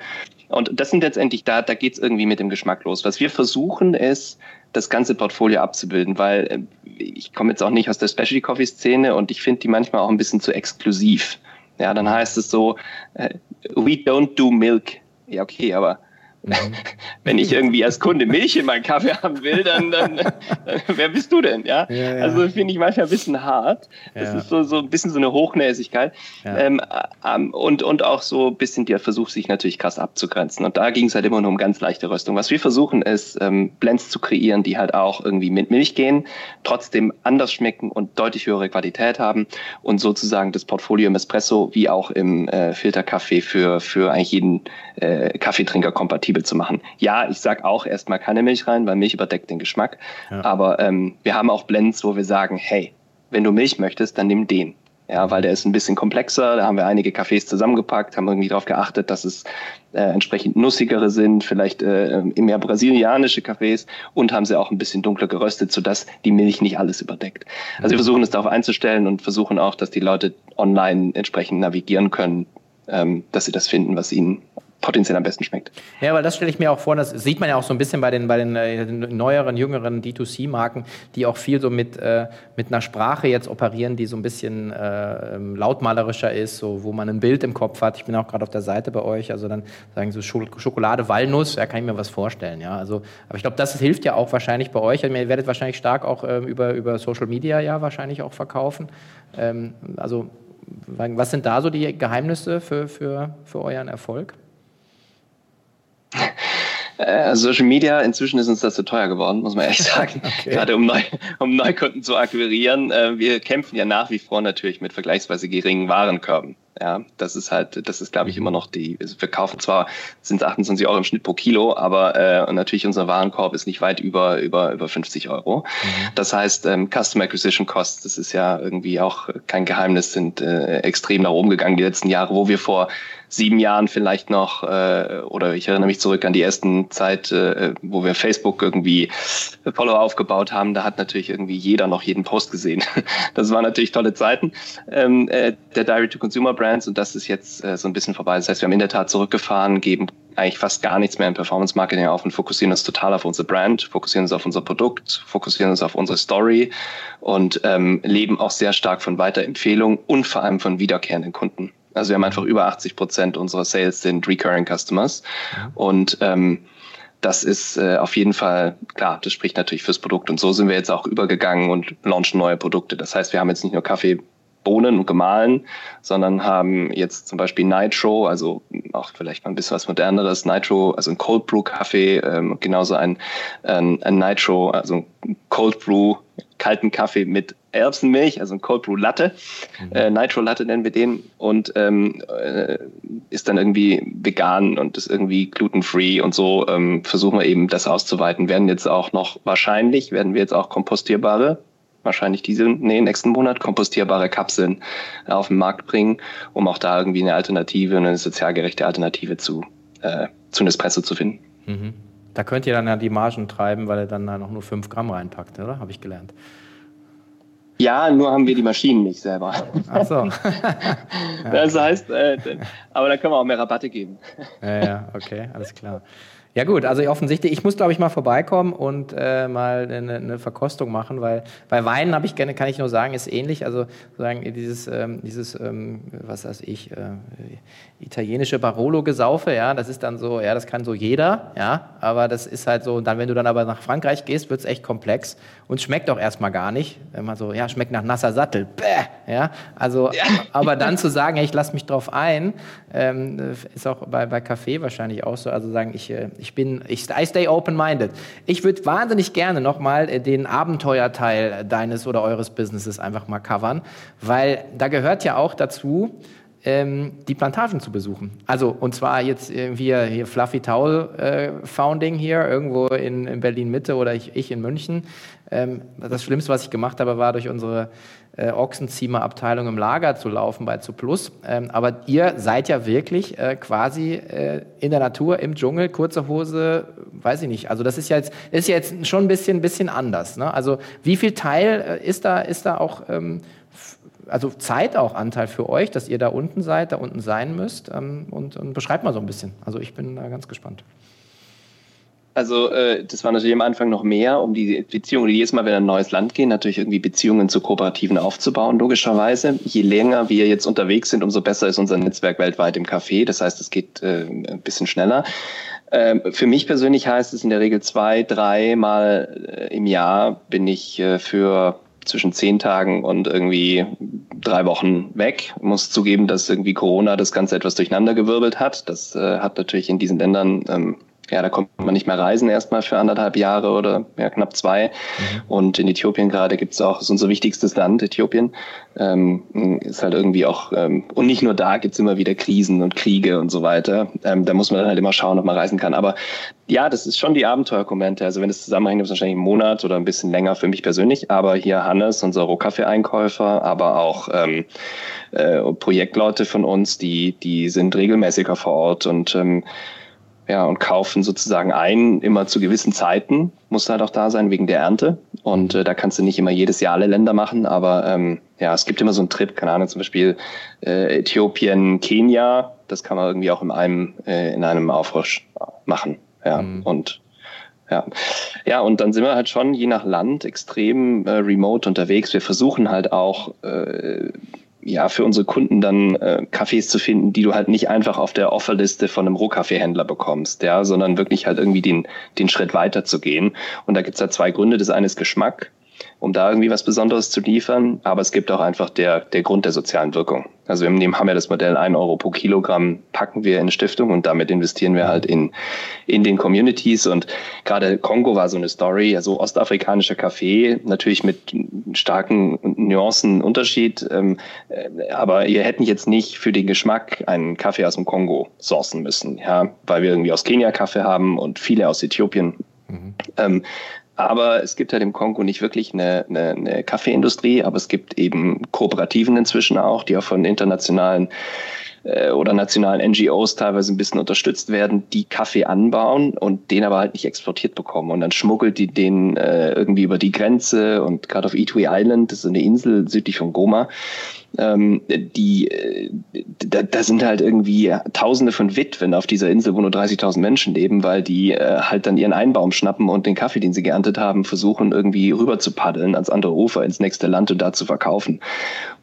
Und das sind letztendlich, da, da geht's irgendwie mit dem Geschmack los. Was wir versuchen ist, das ganze Portfolio abzubilden, weil äh, ich komme jetzt auch nicht aus der Specialty Coffee Szene und ich finde die manchmal auch ein bisschen zu exklusiv. Ja, dann heißt es so, äh, we don't do milk. Ja, okay, aber Mhm. [laughs] Wenn ich irgendwie als Kunde Milch in meinen Kaffee haben will, dann, dann, dann [laughs] wer bist du denn? Ja, ja, ja. also finde ich manchmal ein bisschen hart. Das ist so, so ein bisschen so eine Hochnäsigkeit. Ähm, ähm, und, und auch so ein bisschen der Versuch, sich natürlich krass abzugrenzen. Und da ging es halt immer nur um ganz leichte Röstung. Was wir versuchen, ist, ähm, Blends zu kreieren, die halt auch irgendwie mit Milch gehen, trotzdem anders schmecken und deutlich höhere Qualität haben und sozusagen das Portfolio im Espresso wie auch im äh, Filterkaffee für, für eigentlich jeden äh, Kaffeetrinker kompatibel kompatibel zu machen. Ja, ich sage auch erstmal keine Milch rein, weil Milch überdeckt den Geschmack. Ja. Aber ähm, wir haben auch Blends, wo wir sagen, hey, wenn du Milch möchtest, dann nimm den. Ja, weil der ist ein bisschen komplexer. Da haben wir einige Kaffees zusammengepackt, haben irgendwie darauf geachtet, dass es äh, entsprechend nussigere sind, vielleicht äh, mehr brasilianische Kaffees und haben sie auch ein bisschen dunkler geröstet, sodass die Milch nicht alles überdeckt. Also wir versuchen es darauf einzustellen und versuchen auch, dass die Leute online entsprechend navigieren können, ähm, dass sie das finden, was ihnen potenziell am besten schmeckt. Ja, weil das stelle ich mir auch vor, das sieht man ja auch so ein bisschen bei den, bei den äh, neueren, jüngeren D2C-Marken, die auch viel so mit, äh, mit einer Sprache jetzt operieren, die so ein bisschen äh, ähm, lautmalerischer ist, so, wo man ein Bild im Kopf hat. Ich bin auch gerade auf der Seite bei euch, also dann sagen so Schokolade, Walnuss, da kann ich mir was vorstellen. Ja, also, aber ich glaube, das hilft ja auch wahrscheinlich bei euch. Also, ihr werdet wahrscheinlich stark auch ähm, über, über Social Media ja wahrscheinlich auch verkaufen. Ähm, also was sind da so die Geheimnisse für, für, für euren Erfolg? Äh, Social Media, inzwischen ist uns das zu teuer geworden, muss man ehrlich [laughs] sagen. okay. Gerade um, Neu um Neukunden zu akquirieren. Äh, wir kämpfen ja nach wie vor natürlich mit vergleichsweise geringen Warenkörben. Ja, das ist halt, das ist, glaube ich, mhm. immer noch die, wir kaufen zwar, sind 28 Euro im Schnitt pro Kilo, aber äh, natürlich unser Warenkorb ist nicht weit über, über, über 50 Euro. Mhm. Das heißt, ähm, Customer Acquisition Costs, das ist ja irgendwie auch kein Geheimnis, sind äh, extrem nach oben gegangen die letzten Jahre, wo wir vor sieben Jahren vielleicht noch, äh, oder ich erinnere mich zurück an die ersten Zeit, äh, wo wir Facebook irgendwie Follower aufgebaut haben, da hat natürlich irgendwie jeder noch jeden Post gesehen. [laughs] Das waren natürlich tolle Zeiten ähm, äh, der Direct-to-Consumer-Brands und das ist jetzt äh, so ein bisschen vorbei. Das heißt, wir haben in der Tat zurückgefahren, geben eigentlich fast gar nichts mehr im Performance-Marketing auf und fokussieren uns total auf unsere Brand, fokussieren uns auf unser Produkt, fokussieren uns auf unsere Story und ähm, leben auch sehr stark von Weiterempfehlungen und vor allem von wiederkehrenden Kunden. Also wir haben einfach über 80 Prozent unserer Sales sind Recurring Customers. Ja. Und ähm, das ist äh, auf jeden Fall, klar, das spricht natürlich fürs Produkt. Und so sind wir jetzt auch übergegangen und launchen neue Produkte. Das heißt, wir haben jetzt nicht nur Kaffee, Bohnen und gemahlen, sondern haben jetzt zum Beispiel Nitro, also auch vielleicht mal ein bisschen was moderneres, Nitro, also ein Cold Brew Kaffee, ähm, genauso ein, ein, ein Nitro, also ein Cold Brew kalten Kaffee mit Erbsenmilch, also ein Cold Brew Latte, mhm. äh, Nitro Latte nennen wir den und ähm, äh, ist dann irgendwie vegan und ist irgendwie glutenfree und so ähm, versuchen wir eben das auszuweiten. Werden jetzt auch noch wahrscheinlich werden wir jetzt auch kompostierbare wahrscheinlich diese, nee, nächsten Monat kompostierbare Kapseln auf den Markt bringen, um auch da irgendwie eine Alternative, eine sozial gerechte Alternative zu, äh, zu Nespresso zu finden. Mhm. Da könnt ihr dann ja die Margen treiben, weil er dann da noch nur 5 Gramm reinpackt, oder? Habe ich gelernt. Ja, nur haben wir die Maschinen nicht selber. Ach so. [laughs] [laughs] das heißt, äh, aber da können wir auch mehr Rabatte geben. ja, ja, okay, alles klar. Ja gut, also offensichtlich, ich muss glaube ich mal vorbeikommen und äh, mal eine, eine, Verkostung machen, weil bei Weinen habe ich gerne, kann ich nur sagen, ist ähnlich. Also sozusagen dieses, ähm, dieses, ähm, was weiß ich, äh, italienische Barolo-Gesaufe, ja, das ist dann so, ja, das kann so jeder, ja, aber das ist halt so, und dann, wenn du dann aber nach Frankreich gehst, wird es echt komplex und schmeckt auch erstmal gar nicht. Wenn man so, ja, schmeckt nach nasser Sattel, bäh, ja, also, ja. aber dann zu sagen, ja, ich lasse mich drauf ein, ähm, ist auch bei, bei Kaffee wahrscheinlich auch so, also sagen, ich, äh, ich bin, ich I stay open-minded. Ich würde wahnsinnig gerne nochmal äh, den Abenteuerteil deines oder eures Businesses einfach mal covern, weil da gehört ja auch dazu, ähm, die Plantagen zu besuchen. Also, und zwar jetzt irgendwie hier Fluffy Towel äh, Founding hier, irgendwo in, in Berlin Mitte oder ich, ich in München. Ähm, das Schlimmste, was ich gemacht habe, war durch unsere äh, Ochsenziemer-Abteilung im Lager zu laufen bei Zuplus. Ähm, aber ihr seid ja wirklich äh, quasi äh, in der Natur, im Dschungel, kurze Hose, weiß ich nicht. Also das ist ja jetzt, ist jetzt schon ein bisschen, bisschen anders. Ne? Also wie viel Teil äh, ist da, ist da auch ähm, also Zeit auch Anteil für euch, dass ihr da unten seid, da unten sein müsst. Ähm, und, und beschreibt mal so ein bisschen. Also ich bin da ganz gespannt. Also äh, das war natürlich am Anfang noch mehr, um die Beziehungen, die jedes Mal, wenn wir in ein neues Land gehen, natürlich irgendwie Beziehungen zu Kooperativen aufzubauen, logischerweise. Je länger wir jetzt unterwegs sind, umso besser ist unser Netzwerk weltweit im Café. Das heißt, es geht äh, ein bisschen schneller. Ähm, für mich persönlich heißt es in der Regel zwei, drei Mal äh, im Jahr bin ich äh, für zwischen zehn Tagen und irgendwie drei Wochen weg. Ich muss zugeben, dass irgendwie Corona das Ganze etwas durcheinandergewirbelt hat. Das äh, hat natürlich in diesen Ländern ähm, ja, da kommt man nicht mehr reisen erstmal für anderthalb Jahre oder ja, knapp zwei. Mhm. Und in Äthiopien gerade gibt es auch, ist unser wichtigstes Land, Äthiopien. Ähm, ist halt irgendwie auch, ähm, und nicht nur da gibt es immer wieder Krisen und Kriege und so weiter. Ähm, da muss man dann halt immer schauen, ob man reisen kann. Aber ja, das ist schon die Abenteuerkomponente. Also wenn es zusammenhängt, ist wahrscheinlich ein Monat oder ein bisschen länger für mich persönlich. Aber hier Hannes, unser Rohkaffee-Einkäufer, aber auch ähm, äh, Projektleute von uns, die, die sind regelmäßiger vor Ort und ähm, ja, und kaufen sozusagen ein, immer zu gewissen Zeiten, muss halt auch da sein, wegen der Ernte. Und äh, da kannst du nicht immer jedes Jahr alle Länder machen, aber ähm, ja, es gibt immer so einen Trip, keine Ahnung, zum Beispiel äh, Äthiopien, Kenia, das kann man irgendwie auch in einem, äh, in einem Aufrutsch machen. Ja, mhm. und ja. ja, und dann sind wir halt schon je nach Land extrem äh, remote unterwegs. Wir versuchen halt auch äh, ja, für unsere Kunden dann äh, Kaffees zu finden, die du halt nicht einfach auf der Offerliste von einem Rohkaffeehändler bekommst, ja, sondern wirklich halt irgendwie den, den Schritt weiter zu gehen. Und da gibt's halt zwei Gründe. Das eine ist Geschmack. Um da irgendwie was Besonderes zu liefern. Aber es gibt auch einfach der, der Grund der sozialen Wirkung. Also wir haben ja das Modell 1 Euro pro Kilogramm packen wir in Stiftung und damit investieren wir halt in, in den Communities. Und gerade Kongo war so eine Story, also ostafrikanischer Kaffee, natürlich mit starken Nuancen Unterschied. Ähm, äh, aber wir hätten jetzt nicht für den Geschmack einen Kaffee aus dem Kongo sourcen müssen, ja, weil wir irgendwie aus Kenia Kaffee haben und viele aus Äthiopien. Mhm. Ähm, aber es gibt halt im Kongo nicht wirklich eine, eine, eine Kaffeeindustrie, aber es gibt eben Kooperativen inzwischen auch, die auch von internationalen äh, oder nationalen NGOs teilweise ein bisschen unterstützt werden, die Kaffee anbauen und den aber halt nicht exportiert bekommen. Und dann schmuggelt die den äh, irgendwie über die Grenze und gerade auf Itui Island, das ist eine Insel südlich von Goma, ähm, die, äh, da, da sind halt irgendwie Tausende von Witwen auf dieser Insel, wo nur 30.000 Menschen leben, weil die äh, halt dann ihren Einbaum schnappen und den Kaffee, den sie geerntet haben, versuchen irgendwie rüber zu paddeln ans andere Ufer ins nächste Land und da zu verkaufen.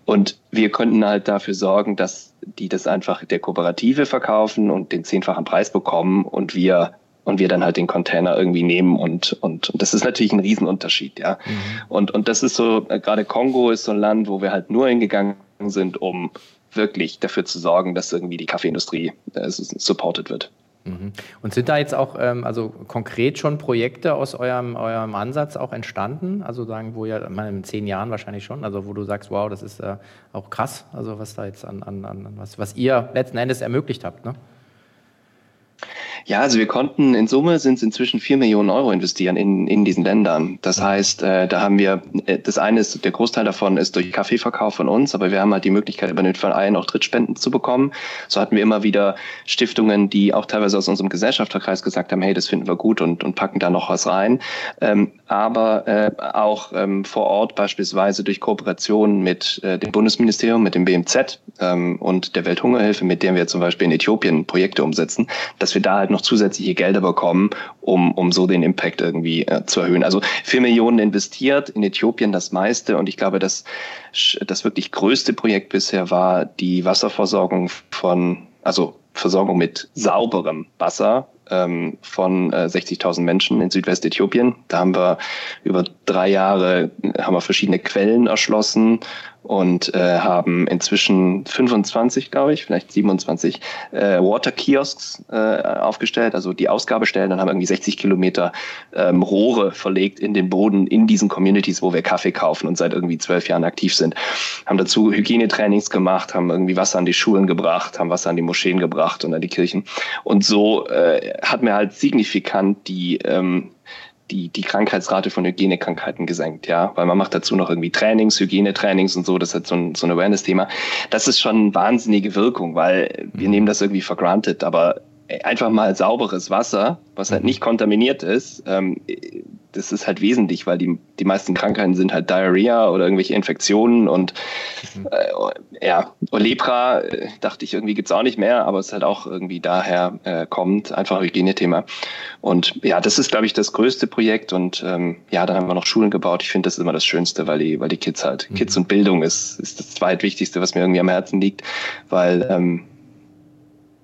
Und wir konnten halt dafür sorgen, dass die das einfach der Kooperative verkaufen und den zehnfachen Preis bekommen und wir und wir dann halt den Container irgendwie nehmen und, und, und das ist natürlich ein Riesenunterschied, ja. Mhm. Und, und das ist so, äh, gerade Kongo ist so ein Land, wo wir halt nur hingegangen sind, um wirklich dafür zu sorgen, dass irgendwie die Kaffeeindustrie äh, supported wird. Mhm. Und sind da jetzt auch ähm, also konkret schon Projekte aus eurem, eurem Ansatz auch entstanden? Also sagen, wo ja mal in zehn Jahren wahrscheinlich schon, also wo du sagst, wow, das ist äh, auch krass, also was da jetzt an, an, an was, was ihr letzten Endes ermöglicht habt, ne? Ja, also wir konnten in Summe sind es inzwischen vier Millionen Euro investieren in, in diesen Ländern. Das heißt, äh, da haben wir, äh, das eine ist, der Großteil davon ist durch Kaffeeverkauf von uns, aber wir haben halt die Möglichkeit, über den Verein auch Drittspenden zu bekommen. So hatten wir immer wieder Stiftungen, die auch teilweise aus unserem Gesellschafterkreis gesagt haben, hey, das finden wir gut und, und packen da noch was rein. Ähm, aber äh, auch ähm, vor Ort beispielsweise durch Kooperation mit äh, dem Bundesministerium, mit dem BMZ ähm, und der Welthungerhilfe, mit der wir zum Beispiel in Äthiopien Projekte umsetzen, dass wir da halt noch zusätzliche Gelder bekommen, um, um so den Impact irgendwie äh, zu erhöhen. Also vier Millionen investiert, in Äthiopien das meiste und ich glaube, dass das wirklich größte Projekt bisher war die Wasserversorgung von, also Versorgung mit sauberem Wasser ähm, von äh, 60.000 Menschen in Südwestäthiopien. Da haben wir über drei Jahre haben wir verschiedene Quellen erschlossen und äh, haben inzwischen 25, glaube ich, vielleicht 27 äh, Water Kiosks äh, aufgestellt, also die Ausgabestellen. Dann haben irgendwie 60 Kilometer ähm, Rohre verlegt in den Boden in diesen Communities, wo wir Kaffee kaufen und seit irgendwie zwölf Jahren aktiv sind. Haben dazu Hygienetrainings gemacht, haben irgendwie Wasser an die Schulen gebracht, haben Wasser an die Moscheen gebracht und an die Kirchen. Und so äh, hat mir halt signifikant die ähm, die, die Krankheitsrate von Hygienekrankheiten gesenkt, ja, weil man macht dazu noch irgendwie Trainings, Hygienetrainings und so, das ist halt so ein, so ein Awareness-Thema. Das ist schon eine wahnsinnige Wirkung, weil wir mhm. nehmen das irgendwie for granted, aber einfach mal sauberes Wasser, was halt mhm. nicht kontaminiert ist, ähm, das ist halt wesentlich, weil die, die meisten Krankheiten sind halt Diarrhea oder irgendwelche Infektionen und mhm. äh, ja, und Lepra äh, dachte ich irgendwie gibt's auch nicht mehr, aber es halt auch irgendwie daher äh, kommt, einfach Hygienethema. Und ja, das ist, glaube ich, das größte Projekt und ähm, ja, dann haben wir noch Schulen gebaut. Ich finde, das ist immer das Schönste, weil die, weil die Kids halt, mhm. Kids und Bildung ist, ist das zweitwichtigste, was mir irgendwie am Herzen liegt, weil ähm,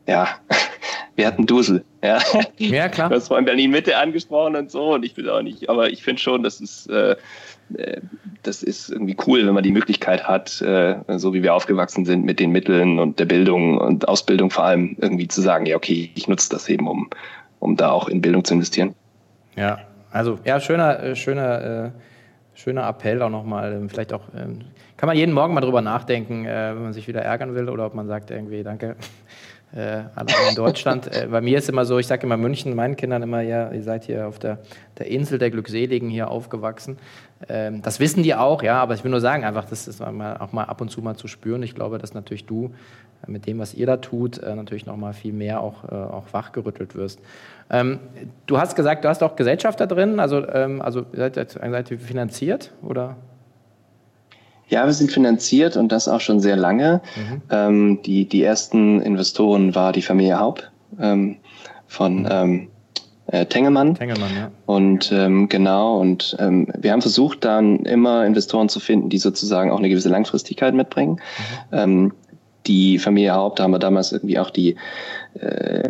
ja, [laughs] wir hatten Dusel. Ja, ja [laughs] klar. Du hast vorhin Berlin Mitte angesprochen und so und ich will auch nicht, aber ich finde schon, das ist, äh, äh, das ist irgendwie cool, wenn man die Möglichkeit hat, äh, so wie wir aufgewachsen sind mit den Mitteln und der Bildung und Ausbildung vor allem irgendwie zu sagen, ja okay, ich nutze das eben, um, um da auch in Bildung zu investieren. Ja, also ja, schöner, äh, schöner, äh, schöner Appell auch nochmal. Ähm, vielleicht auch, ähm, kann man jeden Morgen mal drüber nachdenken, äh, wenn man sich wieder ärgern will oder ob man sagt irgendwie, danke, äh, in Deutschland. äh, bei mir ist immer so, ich sage immer München, meinen Kindern immer, ja, ihr seid hier auf der, der Insel der Glückseligen hier aufgewachsen. Ähm, das wissen die auch, ja, aber ich will nur sagen, einfach, das ist auch mal ab und zu mal zu spüren. Ich glaube, dass natürlich du äh, mit dem, was ihr da tut, äh, natürlich noch mal viel mehr auch, äh, auch wachgerüttelt wirst. Ähm, du hast gesagt, du hast auch Gesellschaft da drin, also, ähm, also seid, seid ihr finanziert oder? Ja, wir sind finanziert und das auch schon sehr lange. Mhm. Ähm, die, die ersten Investoren war die Familie Haupt ähm, von ähm, äh, Tengelmann. Tengelmann, ja. Und ähm, genau, und ähm, wir haben versucht, dann immer Investoren zu finden, die sozusagen auch eine gewisse Langfristigkeit mitbringen. Mhm. Ähm, die Familie Haupt, da haben wir damals irgendwie auch die äh,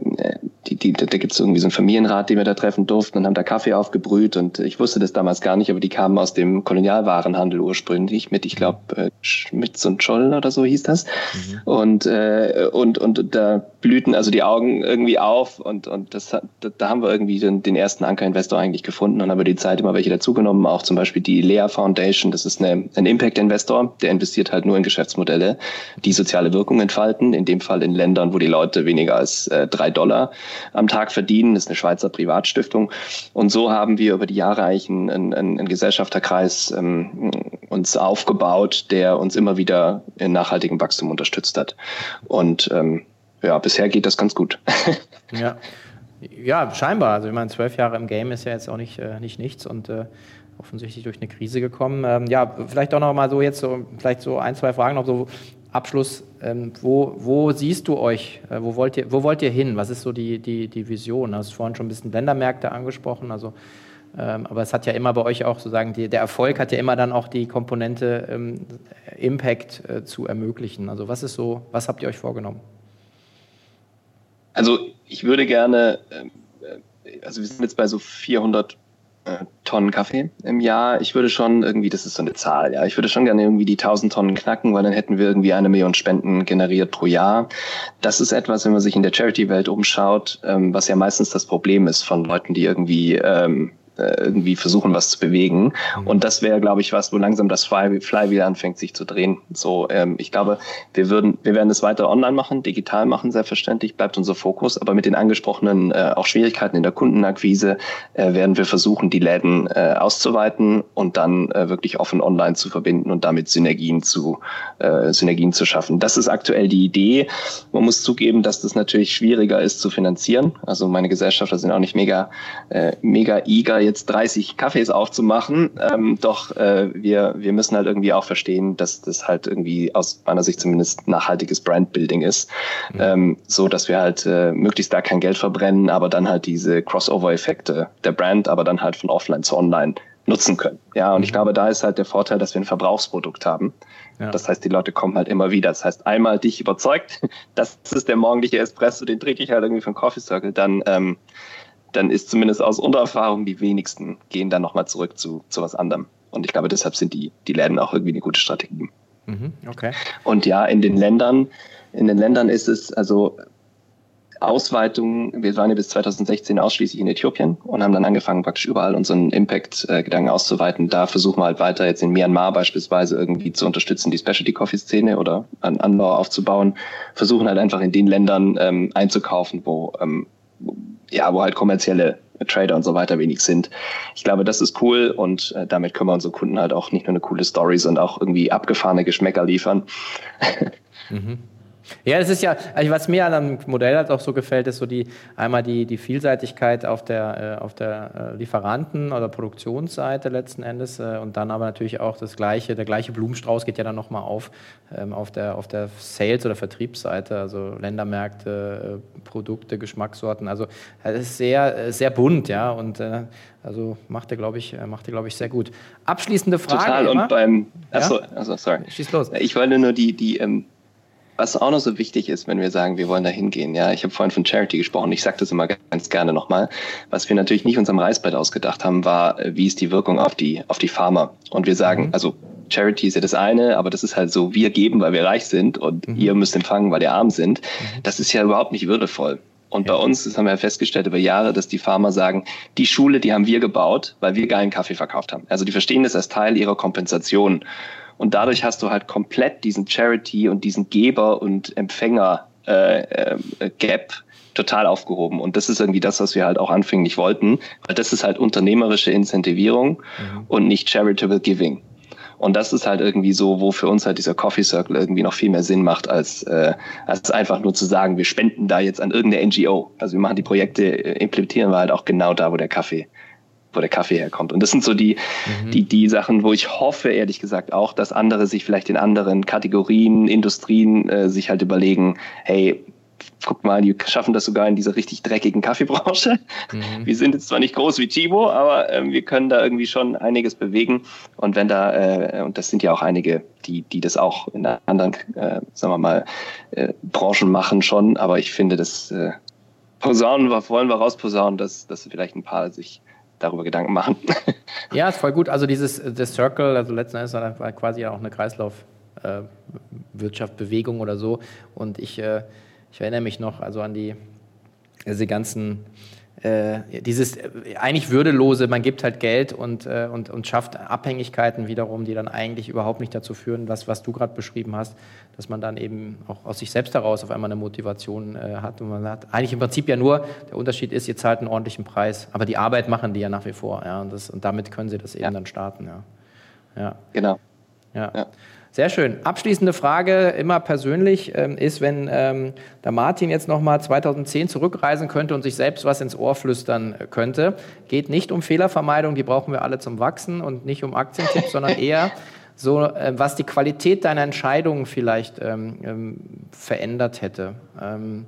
die, die, da gibt es irgendwie so einen Familienrat, den wir da treffen durften und haben da Kaffee aufgebrüht und ich wusste das damals gar nicht, aber die kamen aus dem Kolonialwarenhandel ursprünglich mit, ich glaube, äh, Schmitz und Scholl oder so hieß das. Mhm. Und, äh, und, und da blühten also die Augen irgendwie auf und, und das da haben wir irgendwie den, den ersten Anker-Investor eigentlich gefunden und haben über die Zeit immer welche dazugenommen, auch zum Beispiel die Lea Foundation, das ist eine, ein Impact-Investor, der investiert halt nur in Geschäftsmodelle, die soziale Wirkung entfalten, in dem Fall in Ländern, wo die Leute weniger als äh, drei Dollar am Tag verdienen. Das ist eine Schweizer Privatstiftung. Und so haben wir über die Jahre eigentlich einen, einen, einen Gesellschafterkreis ähm, uns aufgebaut, der uns immer wieder in nachhaltigem Wachstum unterstützt hat. Und ähm, ja, bisher geht das ganz gut. [laughs] ja. ja, scheinbar. Also ich meine, zwölf Jahre im Game ist ja jetzt auch nicht, äh, nicht nichts und äh, offensichtlich durch eine Krise gekommen. Ähm, ja, vielleicht auch noch mal so jetzt so, vielleicht so ein, zwei Fragen noch so. Abschluss, ähm, wo, wo siehst du euch? Äh, wo, wollt ihr, wo wollt ihr hin? Was ist so die, die, die Vision? Du hast vorhin schon ein bisschen Ländermärkte angesprochen, also ähm, aber es hat ja immer bei euch auch sozusagen, die, der Erfolg hat ja immer dann auch die Komponente ähm, Impact äh, zu ermöglichen. Also was ist so, was habt ihr euch vorgenommen? Also ich würde gerne, ähm, äh, also wir sind jetzt bei so 400 äh, Tonnen Kaffee im Jahr. Ich würde schon irgendwie, das ist so eine Zahl, ja, ich würde schon gerne irgendwie die 1000 Tonnen knacken, weil dann hätten wir irgendwie eine Million Spenden generiert pro Jahr. Das ist etwas, wenn man sich in der Charity-Welt umschaut, ähm, was ja meistens das Problem ist von Leuten, die irgendwie ähm, äh, irgendwie versuchen, was zu bewegen. Mhm. Und das wäre, glaube ich, was, wo langsam das Flywheel anfängt, sich zu drehen. So, ähm, ich glaube, wir würden, wir werden es weiter online machen, digital machen, selbstverständlich, bleibt unser Fokus. Aber mit den angesprochenen äh, auch Schwierigkeiten in der Kundenakquise äh, werden wir versuchen, die Läden äh, auszuweiten und dann äh, wirklich offen online zu verbinden und damit Synergien zu, äh, Synergien zu schaffen. Das ist aktuell die Idee. Man muss zugeben, dass das natürlich schwieriger ist zu finanzieren. Also meine Gesellschafter sind auch nicht mega, äh, mega eager, jetzt 30 Kaffees aufzumachen. Ähm, doch äh, wir, wir müssen halt irgendwie auch verstehen, dass das halt irgendwie aus meiner Sicht zumindest nachhaltiges Brandbuilding ist. Mhm. Ähm, so dass wir halt äh, möglichst da kein Geld verbrennen, aber dann halt diese Crossover-Effekte der Brand, aber dann halt von offline zu online nutzen können. Ja, und mhm. ich glaube, da ist halt der Vorteil, dass wir ein Verbrauchsprodukt haben. Ja. Das heißt, die Leute kommen halt immer wieder. Das heißt, einmal dich überzeugt, [laughs] das ist der morgendliche Espresso, den trinke ich halt irgendwie von Coffee Circle, dann ähm, dann ist zumindest aus Untererfahrung die wenigsten gehen dann nochmal zurück zu, zu was anderem. Und ich glaube, deshalb sind die, die Läden auch irgendwie eine gute Strategie. Mhm, okay. Und ja, in den Ländern, in den Ländern ist es, also Ausweitung, wir waren ja bis 2016 ausschließlich in Äthiopien und haben dann angefangen, praktisch überall unseren Impact-Gedanken auszuweiten. Da versuchen wir halt weiter jetzt in Myanmar beispielsweise irgendwie zu unterstützen, die Specialty-Coffee-Szene oder an Anbau aufzubauen. Versuchen halt einfach in den Ländern ähm, einzukaufen, wo ähm, ja, wo halt kommerzielle Trader und so weiter wenig sind. Ich glaube, das ist cool und äh, damit können wir unseren Kunden halt auch nicht nur eine coole Story, sondern auch irgendwie abgefahrene Geschmäcker liefern. [laughs] mhm. Ja, das ist ja, also was mir an einem Modell halt auch so gefällt, ist so die einmal die, die Vielseitigkeit auf der, äh, auf der äh, Lieferanten- oder Produktionsseite letzten Endes äh, und dann aber natürlich auch das gleiche, der gleiche Blumenstrauß geht ja dann nochmal auf ähm, auf der, auf der Sales- oder Vertriebsseite, also Ländermärkte, äh, Produkte, Geschmackssorten. Also es ist sehr, äh, sehr bunt, ja, und äh, also macht er, glaube ich, macht er, glaube ich, sehr gut. Abschließende Frage. Total, und beim, achso, ja? achso, sorry. Schieß los. Ich wollte nur die, die ähm, was auch noch so wichtig ist, wenn wir sagen, wir wollen da hingehen. Ja, ich habe vorhin von Charity gesprochen. Ich sage das immer ganz gerne nochmal. Was wir natürlich nicht unserem Reißbrett ausgedacht haben, war, äh, wie ist die Wirkung auf die, auf die Farmer? Und wir sagen, mhm. also Charity ist ja das eine, aber das ist halt so, wir geben, weil wir reich sind und mhm. ihr müsst empfangen, weil ihr arm sind. Mhm. Das ist ja überhaupt nicht würdevoll. Und bei uns, das haben wir ja festgestellt über Jahre, dass die Farmer sagen, die Schule, die haben wir gebaut, weil wir geilen Kaffee verkauft haben. Also die verstehen das als Teil ihrer Kompensation. Und dadurch hast du halt komplett diesen Charity und diesen Geber- und Empfänger-Gap äh, äh, total aufgehoben. Und das ist irgendwie das, was wir halt auch anfänglich wollten, weil das ist halt unternehmerische Incentivierung mhm. und nicht charitable giving. Und das ist halt irgendwie so, wo für uns halt dieser Coffee Circle irgendwie noch viel mehr Sinn macht, als, äh, als einfach nur zu sagen, wir spenden da jetzt an irgendeine NGO. Also wir machen die Projekte, implementieren wir halt auch genau da, wo der Kaffee wo der Kaffee herkommt. Und das sind so die, mhm. die, die Sachen, wo ich hoffe, ehrlich gesagt auch, dass andere sich vielleicht in anderen Kategorien, Industrien äh, sich halt überlegen, hey, guck mal, die schaffen das sogar in dieser richtig dreckigen Kaffeebranche. Mhm. Wir sind jetzt zwar nicht groß wie Chibo, aber äh, wir können da irgendwie schon einiges bewegen. Und wenn da, äh, und das sind ja auch einige, die, die das auch in anderen, äh, sagen wir mal, äh, Branchen machen schon, aber ich finde, das äh, Posaunen, wollen wir rausposaunen, dass, dass vielleicht ein paar sich darüber Gedanken machen. [laughs] ja, ist voll gut. Also dieses The Circle, also letzten Endes war quasi auch eine Kreislaufwirtschaft, äh, Bewegung oder so. Und ich, äh, ich erinnere mich noch also an die diese ganzen äh, dieses äh, eigentlich würdelose, man gibt halt Geld und, äh, und, und schafft Abhängigkeiten wiederum, die dann eigentlich überhaupt nicht dazu führen, was, was du gerade beschrieben hast, dass man dann eben auch aus sich selbst heraus auf einmal eine Motivation äh, hat. Und man hat eigentlich im Prinzip ja nur, der Unterschied ist, ihr zahlt einen ordentlichen Preis, aber die Arbeit machen die ja nach wie vor. Ja, und, das, und damit können sie das eben ja. dann starten. Ja. ja. Genau. ja. ja. Sehr schön. Abschließende Frage, immer persönlich, ähm, ist, wenn ähm, der Martin jetzt nochmal 2010 zurückreisen könnte und sich selbst was ins Ohr flüstern könnte. Geht nicht um Fehlervermeidung, die brauchen wir alle zum Wachsen und nicht um Aktientipps, sondern [laughs] eher so, äh, was die Qualität deiner Entscheidungen vielleicht ähm, ähm, verändert hätte. Ähm,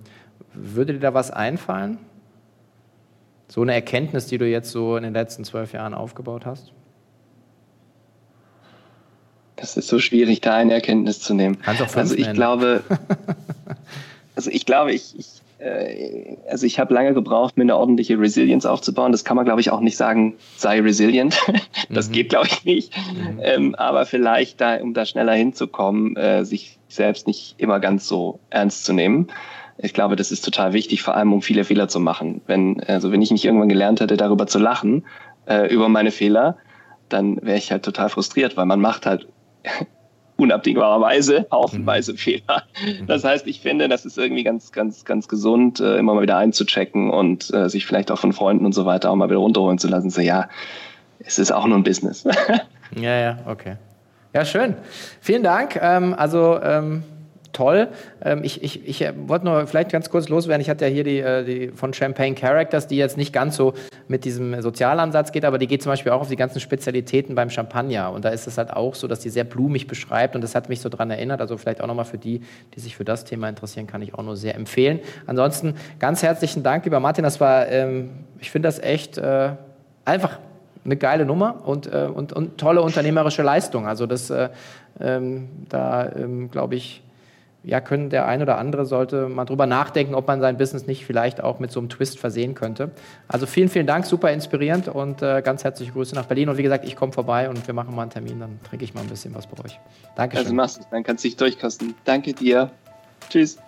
würde dir da was einfallen? So eine Erkenntnis, die du jetzt so in den letzten zwölf Jahren aufgebaut hast? Das ist so schwierig, da eine Erkenntnis zu nehmen. also ich glaube, [laughs] also ich glaube, ich, ich äh, also ich habe lange gebraucht, mir eine ordentliche Resilience aufzubauen. Das kann man, glaube ich, auch nicht sagen, sei resilient. [laughs] das mhm. geht, glaube ich, nicht. Mhm. Ähm, aber vielleicht, da, um da schneller hinzukommen, äh, sich selbst nicht immer ganz so ernst zu nehmen. Ich glaube, das ist total wichtig, vor allem um viele Fehler zu machen. Wenn, also wenn ich nicht irgendwann gelernt hätte, darüber zu lachen, äh, über meine Fehler, dann wäre ich halt total frustriert, weil man macht halt [laughs] unabdingbarerweise haufenweise mhm. Fehler. Mhm. Das heißt, ich finde, das ist irgendwie ganz, ganz, ganz gesund, äh, immer mal wieder einzuchecken und äh, sich vielleicht auch von Freunden und so weiter auch mal wieder runterholen zu lassen. So, ja, es ist auch nur ein Business. [laughs] ja, ja, okay. Ja, schön. Vielen Dank. Ähm, also, ähm, toll. Ähm, ich ich, ich äh, wollte nur vielleicht ganz kurz loswerden. Ich hatte ja hier die, äh, die von Champagne Characters, die jetzt nicht ganz so mit diesem Sozialansatz geht, aber die geht zum Beispiel auch auf die ganzen Spezialitäten beim Champagner. Und da ist es halt auch so, dass die sehr blumig beschreibt und das hat mich so daran erinnert. Also vielleicht auch nochmal für die, die sich für das Thema interessieren, kann ich auch nur sehr empfehlen. Ansonsten ganz herzlichen Dank, lieber Martin. Das war, ähm, ich finde das echt äh, einfach eine geile Nummer und, äh, und, und tolle unternehmerische Leistung. Also das, äh, ähm, da ähm, glaube ich, ja, können der ein oder andere sollte mal drüber nachdenken, ob man sein Business nicht vielleicht auch mit so einem Twist versehen könnte. Also vielen, vielen Dank, super inspirierend und äh, ganz herzliche Grüße nach Berlin. Und wie gesagt, ich komme vorbei und wir machen mal einen Termin, dann trinke ich mal ein bisschen was bei euch. Dankeschön. Also machst du, dann kannst du dich durchkosten. Danke dir. Tschüss.